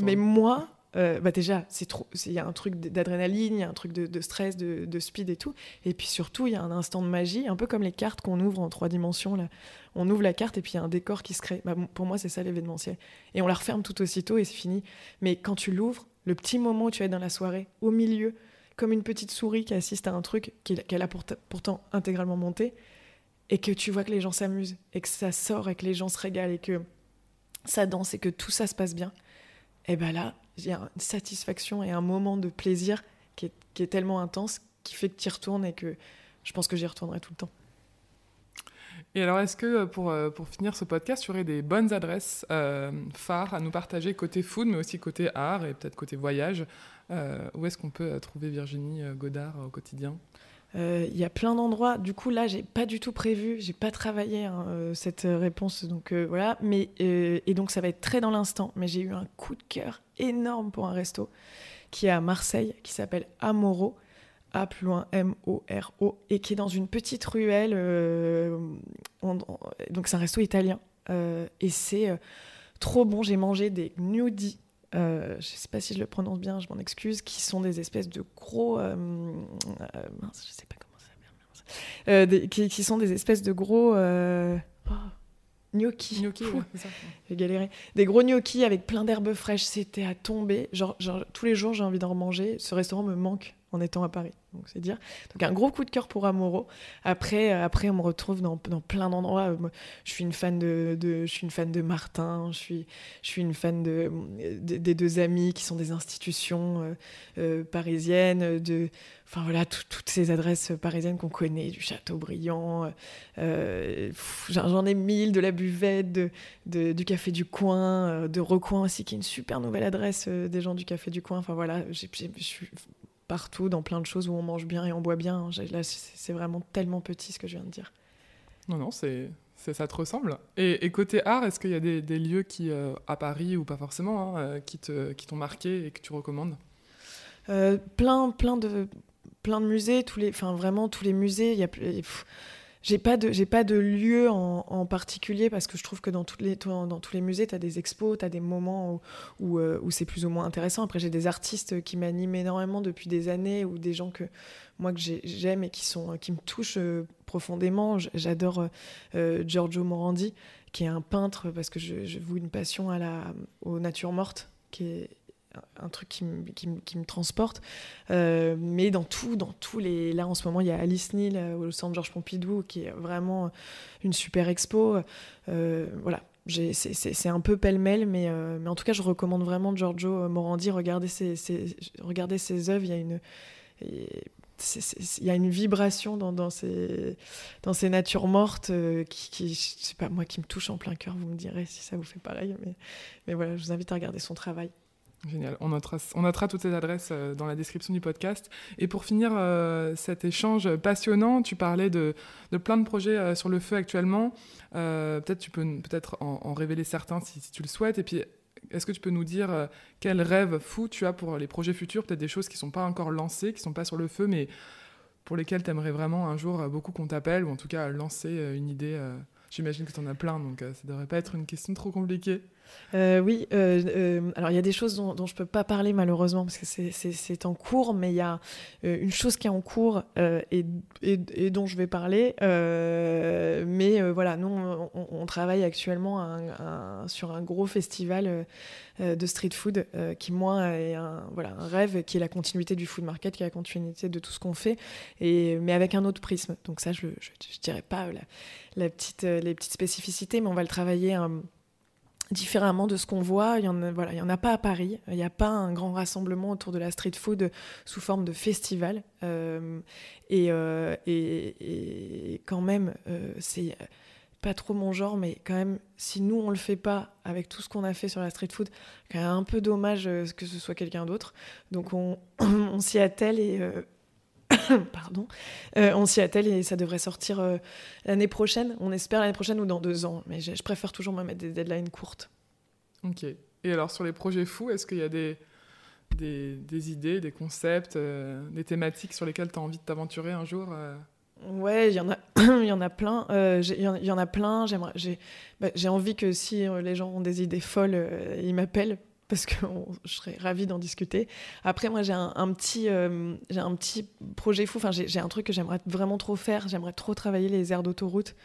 mais moi, euh, bah déjà, c'est trop. Il y a un truc d'adrénaline, il y a un truc de, stress, de, speed et tout. Et puis surtout, il y a un instant de magie, un peu comme les cartes qu'on ouvre en trois dimensions. Là. On ouvre la carte et puis il y a un décor qui se crée. Bah, pour moi, c'est ça l'événementiel. Et on la referme tout aussitôt et c'est fini. Mais quand tu l'ouvres, le petit moment où tu es dans la soirée, au milieu, comme une petite souris qui assiste à un truc qu'elle a pourtant intégralement monté, et que tu vois que les gens s'amusent, et que ça sort, et que les gens se régalent, et que ça danse, et que tout ça se passe bien, et ben là, il y a une satisfaction et un moment de plaisir qui est, tellement intense qui fait que tu y retournes et que je pense que j'y retournerai tout le temps. Et alors, est-ce que euh, pour, euh, pour finir ce podcast, tu aurais des bonnes adresses euh, phares à nous partager côté food, mais aussi côté art et peut-être côté voyage? Où est-ce qu'on peut trouver Virginie Godard au quotidien? Il y a plein d'endroits. Du coup, là, j'ai pas du tout prévu, j'ai pas travaillé hein, euh, cette réponse, donc euh, voilà. Mais et donc ça va être très dans l'instant. Mais j'ai eu un coup de cœur énorme pour un resto qui est à Marseille, qui s'appelle Amoro, A plus loin M O R O, et qui est dans une petite ruelle. donc c'est un resto italien et c'est trop bon. J'ai mangé des gnudi euh, je ne sais pas si je le prononce bien, je m'en excuse, qui sont des espèces de gros. Euh, euh, mince, je sais pas comment ça s'appelle. Qui, qui, sont des espèces de gros. Oh, gnocchi. Gnocchi, J'ai galéré. Des gros gnocchis avec plein d'herbes fraîches, c'était à tomber. Genre, genre tous les jours, j'ai envie d'en remanger. Ce restaurant me manque en étant à Paris. Donc c'est dire. Donc un gros coup de cœur pour Amoro. Après, euh, après on me retrouve dans, plein d'endroits. Je suis une fan de, de, je suis une fan de Martin. Je suis, une fan de, des deux amis qui sont des institutions euh, euh, parisiennes. De, enfin voilà, toutes ces adresses parisiennes qu'on connaît, du Châteaubriand. J'en ai mille, de la buvette, du Café du Coin, de Recoin aussi, qui est une super nouvelle adresse des gens du Café du Coin. Enfin voilà, je suis partout, dans plein de choses où on mange bien et on boit bien. Là, c'est vraiment tellement petit ce que je viens de dire. Non, non, c'est ça te ressemble. Et, côté art, est-ce qu'il y a des, lieux qui, euh, à Paris ou pas forcément, hein, euh, qui t'ont marqué et que tu recommandes? Euh, plein, plein de, plein de musées, tous les, enfin vraiment tous les musées. Il y a, j'ai pas de j'ai pas de lieu en, particulier parce que je trouve que dans les dans, tous les musées tu as des expos tu as des moments où, euh, où, c'est plus ou moins intéressant. Après j'ai des artistes qui m'animent énormément depuis des années ou des gens que moi que j'aime et qui sont qui me touchent euh, profondément. J'adore euh, Giorgio Morandi qui est un peintre parce que je, je voue une passion à la aux natures mortes un truc qui me, transporte. Euh, mais dans tout, dans tous les. Là, en ce moment, il y a Alice Neal euh, au centre Georges Pompidou, qui est vraiment une super expo. Euh, voilà. C'est un peu pêle-mêle, mais, en tout cas, je recommande vraiment Giorgio Morandi. Regardez ses, œuvres, il y a une. vibration dans, ces, natures mortes qui, qui, sais pas, moi, qui me touche en plein cœur. Vous me direz si ça vous fait pareil. Mais, mais voilà, je vous invite à regarder son travail. Génial. On notera, toutes ces adresses euh, dans la description du podcast. Et pour finir euh, cet échange passionnant, tu parlais de, plein de projets euh, sur le feu actuellement. peut-être tu peux peut-être en, révéler certains si, tu le souhaites. Et puis, est-ce que tu peux nous dire quel rêve fou tu as pour les projets futurs? Peut-être des choses qui ne sont pas encore lancées, qui ne sont pas sur le feu, mais pour lesquelles tu aimerais vraiment un jour beaucoup qu'on t'appelle, ou en tout cas lancer une idée. J'imagine que tu en as plein, donc ça ne devrait pas être une question trop compliquée. Euh, oui, euh, euh, alors il y a des choses dont, je ne peux pas parler malheureusement parce que c'est en cours, mais il y a une chose qui est en cours et, dont je vais parler. mais voilà, nous, on, travaille actuellement sur un gros festival de street food qui, moi, est un, voilà, un rêve qui est la continuité du food market, qui est la continuité de tout ce qu'on fait, mais avec un autre prisme. Donc ça, je ne dirais pas les petites spécificités, mais on va le travailler différemment de ce qu'on voit. Il n'y en, voilà, il y en a pas à Paris. Il n'y a pas un grand rassemblement autour de la street food sous forme de festival. Euh, et, euh, et, et, quand même, euh, c'est pas trop mon genre, mais quand même, si nous, on le fait pas avec tout ce qu'on a fait sur la street food, quand même un peu dommage que ce soit quelqu'un d'autre. Donc on, on s'y attelle et... Pardon. on s'y attelle et ça devrait sortir l'année prochaine. On espère l'année prochaine ou dans deux ans. Mais je, je préfère toujours me mettre des deadlines courtes. Ok. Et alors sur les projets fous, est-ce qu'il y a des, des, des, idées, des concepts, euh, des thématiques sur lesquelles tu as envie de t'aventurer un jour euh? Ouais, il y en a, il y en a plein. Euh, il y, en a plein. J'aimerais, j'ai, bah, j'ai envie que si les gens ont des idées folles, ils m'appellent parce que je serais ravie d'en discuter. Après, moi, j'ai un, un petit, projet fou. J'ai, un truc que j'aimerais vraiment trop faire. J'aimerais trop travailler les aires d'autoroute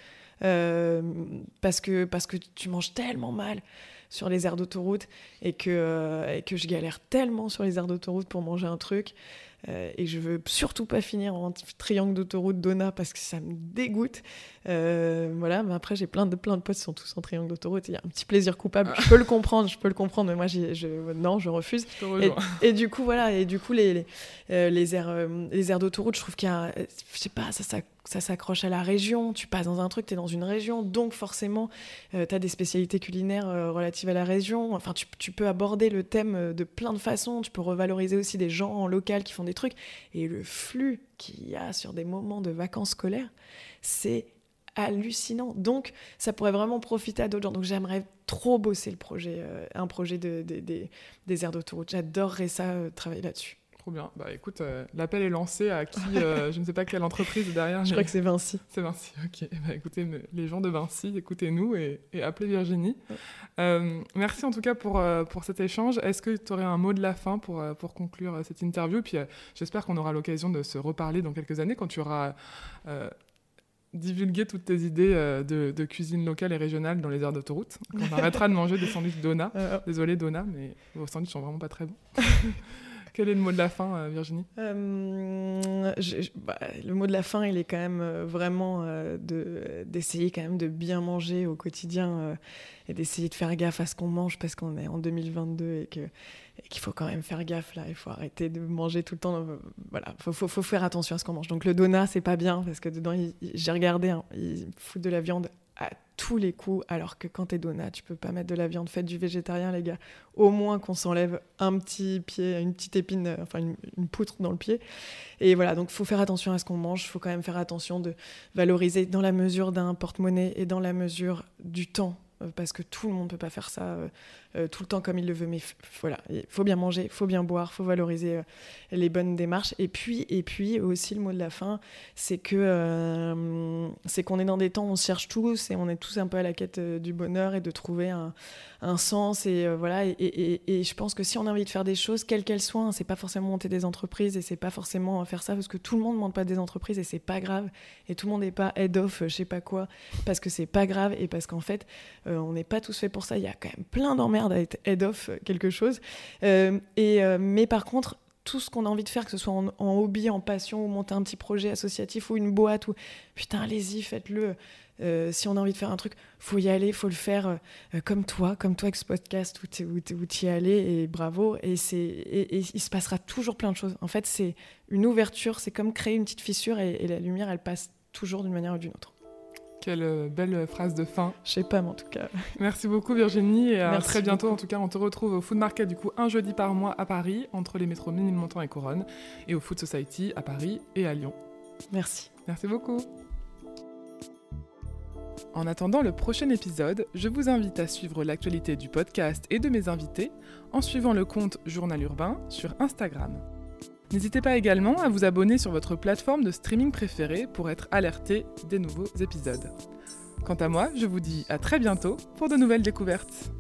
parce que parce que tu manges tellement mal sur les aires d'autoroute et euh, et que je galère tellement sur les aires d'autoroute pour manger un truc. Euh, et je veux surtout pas finir en triangle d'autoroute Donna parce que ça me dégoûte. Euh, voilà, mais après j'ai plein de plein de potes qui sont tous en triangle d'autoroute. Il y a un petit plaisir coupable. Je peux le comprendre, je peux le comprendre, mais moi je, non, je refuse. et, du coup voilà, et du coup les les, les aires les aires d'autoroute, je trouve qu'il y a, je sais pas, ça ça ça s'accroche à la région, tu passes dans un truc, tu es dans une région, donc forcément, euh, tu as des spécialités culinaires euh, relatives à la région. Enfin, tu, peux aborder le thème euh, de plein de façons, tu peux revaloriser aussi des gens en local qui font des trucs. Et le flux qu'il y a sur des moments de vacances scolaires, c'est hallucinant. Donc, ça pourrait vraiment profiter à d'autres gens. Donc, j'aimerais trop bosser le projet, un projet de, des aires d'autoroute. J'adorerais ça, travailler là-dessus. Trop bien. Bah écoute, euh, l'appel est lancé à qui euh, Je ne sais pas quelle entreprise derrière. Je crois que c'est Vinci. C'est Vinci, ok. Bah écoutez, les gens de Vinci, écoutez-nous et, appelez Virginie. Euh, merci en tout cas pour, pour cet échange. Est-ce que tu aurais un mot de la fin pour, pour conclure cette interview? Puis j'espère qu'on aura l'occasion de se reparler dans quelques années quand tu auras divulgué toutes tes idées de, de, cuisine locale et régionale dans les aires d'autoroute. On arrêtera de manger des sandwichs Dona. Désolé Dona, mais vos sandwichs sont vraiment pas très bons. Quel est le mot de la fin, euh, Virginie? Euh, bah, Le mot de la fin, il est quand même euh, vraiment d'essayer quand même de bien manger au quotidien et d'essayer de faire gaffe à ce qu'on mange parce qu'on est en 2022 et que qu'il faut quand même faire gaffe là, il faut arrêter de manger tout le temps. Voilà, faut, faut, faut faire attention à ce qu'on mange. Donc le donut, c'est pas bien parce que dedans, j'ai regardé, hein, ils foutent de la viande à tous les coups, alors que quand t'es donat, tu peux pas mettre de la viande, faite du végétarien, les gars. Au moins qu'on s'enlève un petit pied, une petite épine, euh, enfin une, poutre dans le pied. Et voilà, donc faut faire attention à ce qu'on mange, faut quand même faire attention de valoriser dans la mesure d'un porte-monnaie et dans la mesure du temps parce que tout le monde ne peut pas faire ça euh, euh, tout le temps comme il le veut. Mais voilà, il faut bien manger, il faut bien boire, il faut valoriser les bonnes démarches. Et puis, et puis aussi le mot de la fin, c'est que c'est qu'on est dans des temps où on cherche tous et on est tous un peu à la quête du bonheur et de trouver un, sens. Et voilà, et, je pense que si on a envie de faire des choses, quelles qu'elles soient, hein, c'est pas forcément monter des entreprises et c'est pas forcément faire ça parce que tout le monde ne monte pas des entreprises et c'est pas grave. Et tout le monde n'est pas head off, je sais pas quoi, parce que c'est pas grave et parce qu'en fait, euh, on n'est pas tous faits pour ça. Il y a quand même plein d'emmerdes à être head of quelque chose. Euh, et, euh, mais par contre, tout ce qu'on a envie de faire, que ce soit en, hobby, en passion, ou monter un petit projet associatif ou une boîte, ou putain, allez-y, faites-le. si on a envie de faire un truc, faut y aller, faut le faire comme toi, comme toi avec ce podcast où tu es allé et bravo. Et, et, il se passera toujours plein de choses. En fait, c'est une ouverture, c'est comme créer une petite fissure et la lumière, elle passe toujours d'une manière ou d'une autre. Quelle euh, belle phrase de fin. Je sais pas, mais en tout cas. Merci beaucoup Virginie et à très bientôt. En tout cas, on te retrouve au Food Market du coup un jeudi par mois à Paris, entre les métros Ménilmontant et Couronne, et au Food Society à Paris et à Lyon. Merci. Merci beaucoup. En attendant le prochain épisode, je vous invite à suivre l'actualité du podcast et de mes invités en suivant le compte Journal Urbain sur Instagram. N'hésitez pas également à vous abonner sur votre plateforme de streaming préférée pour être alerté des nouveaux épisodes. Quant à moi, je vous dis à très bientôt pour de nouvelles découvertes.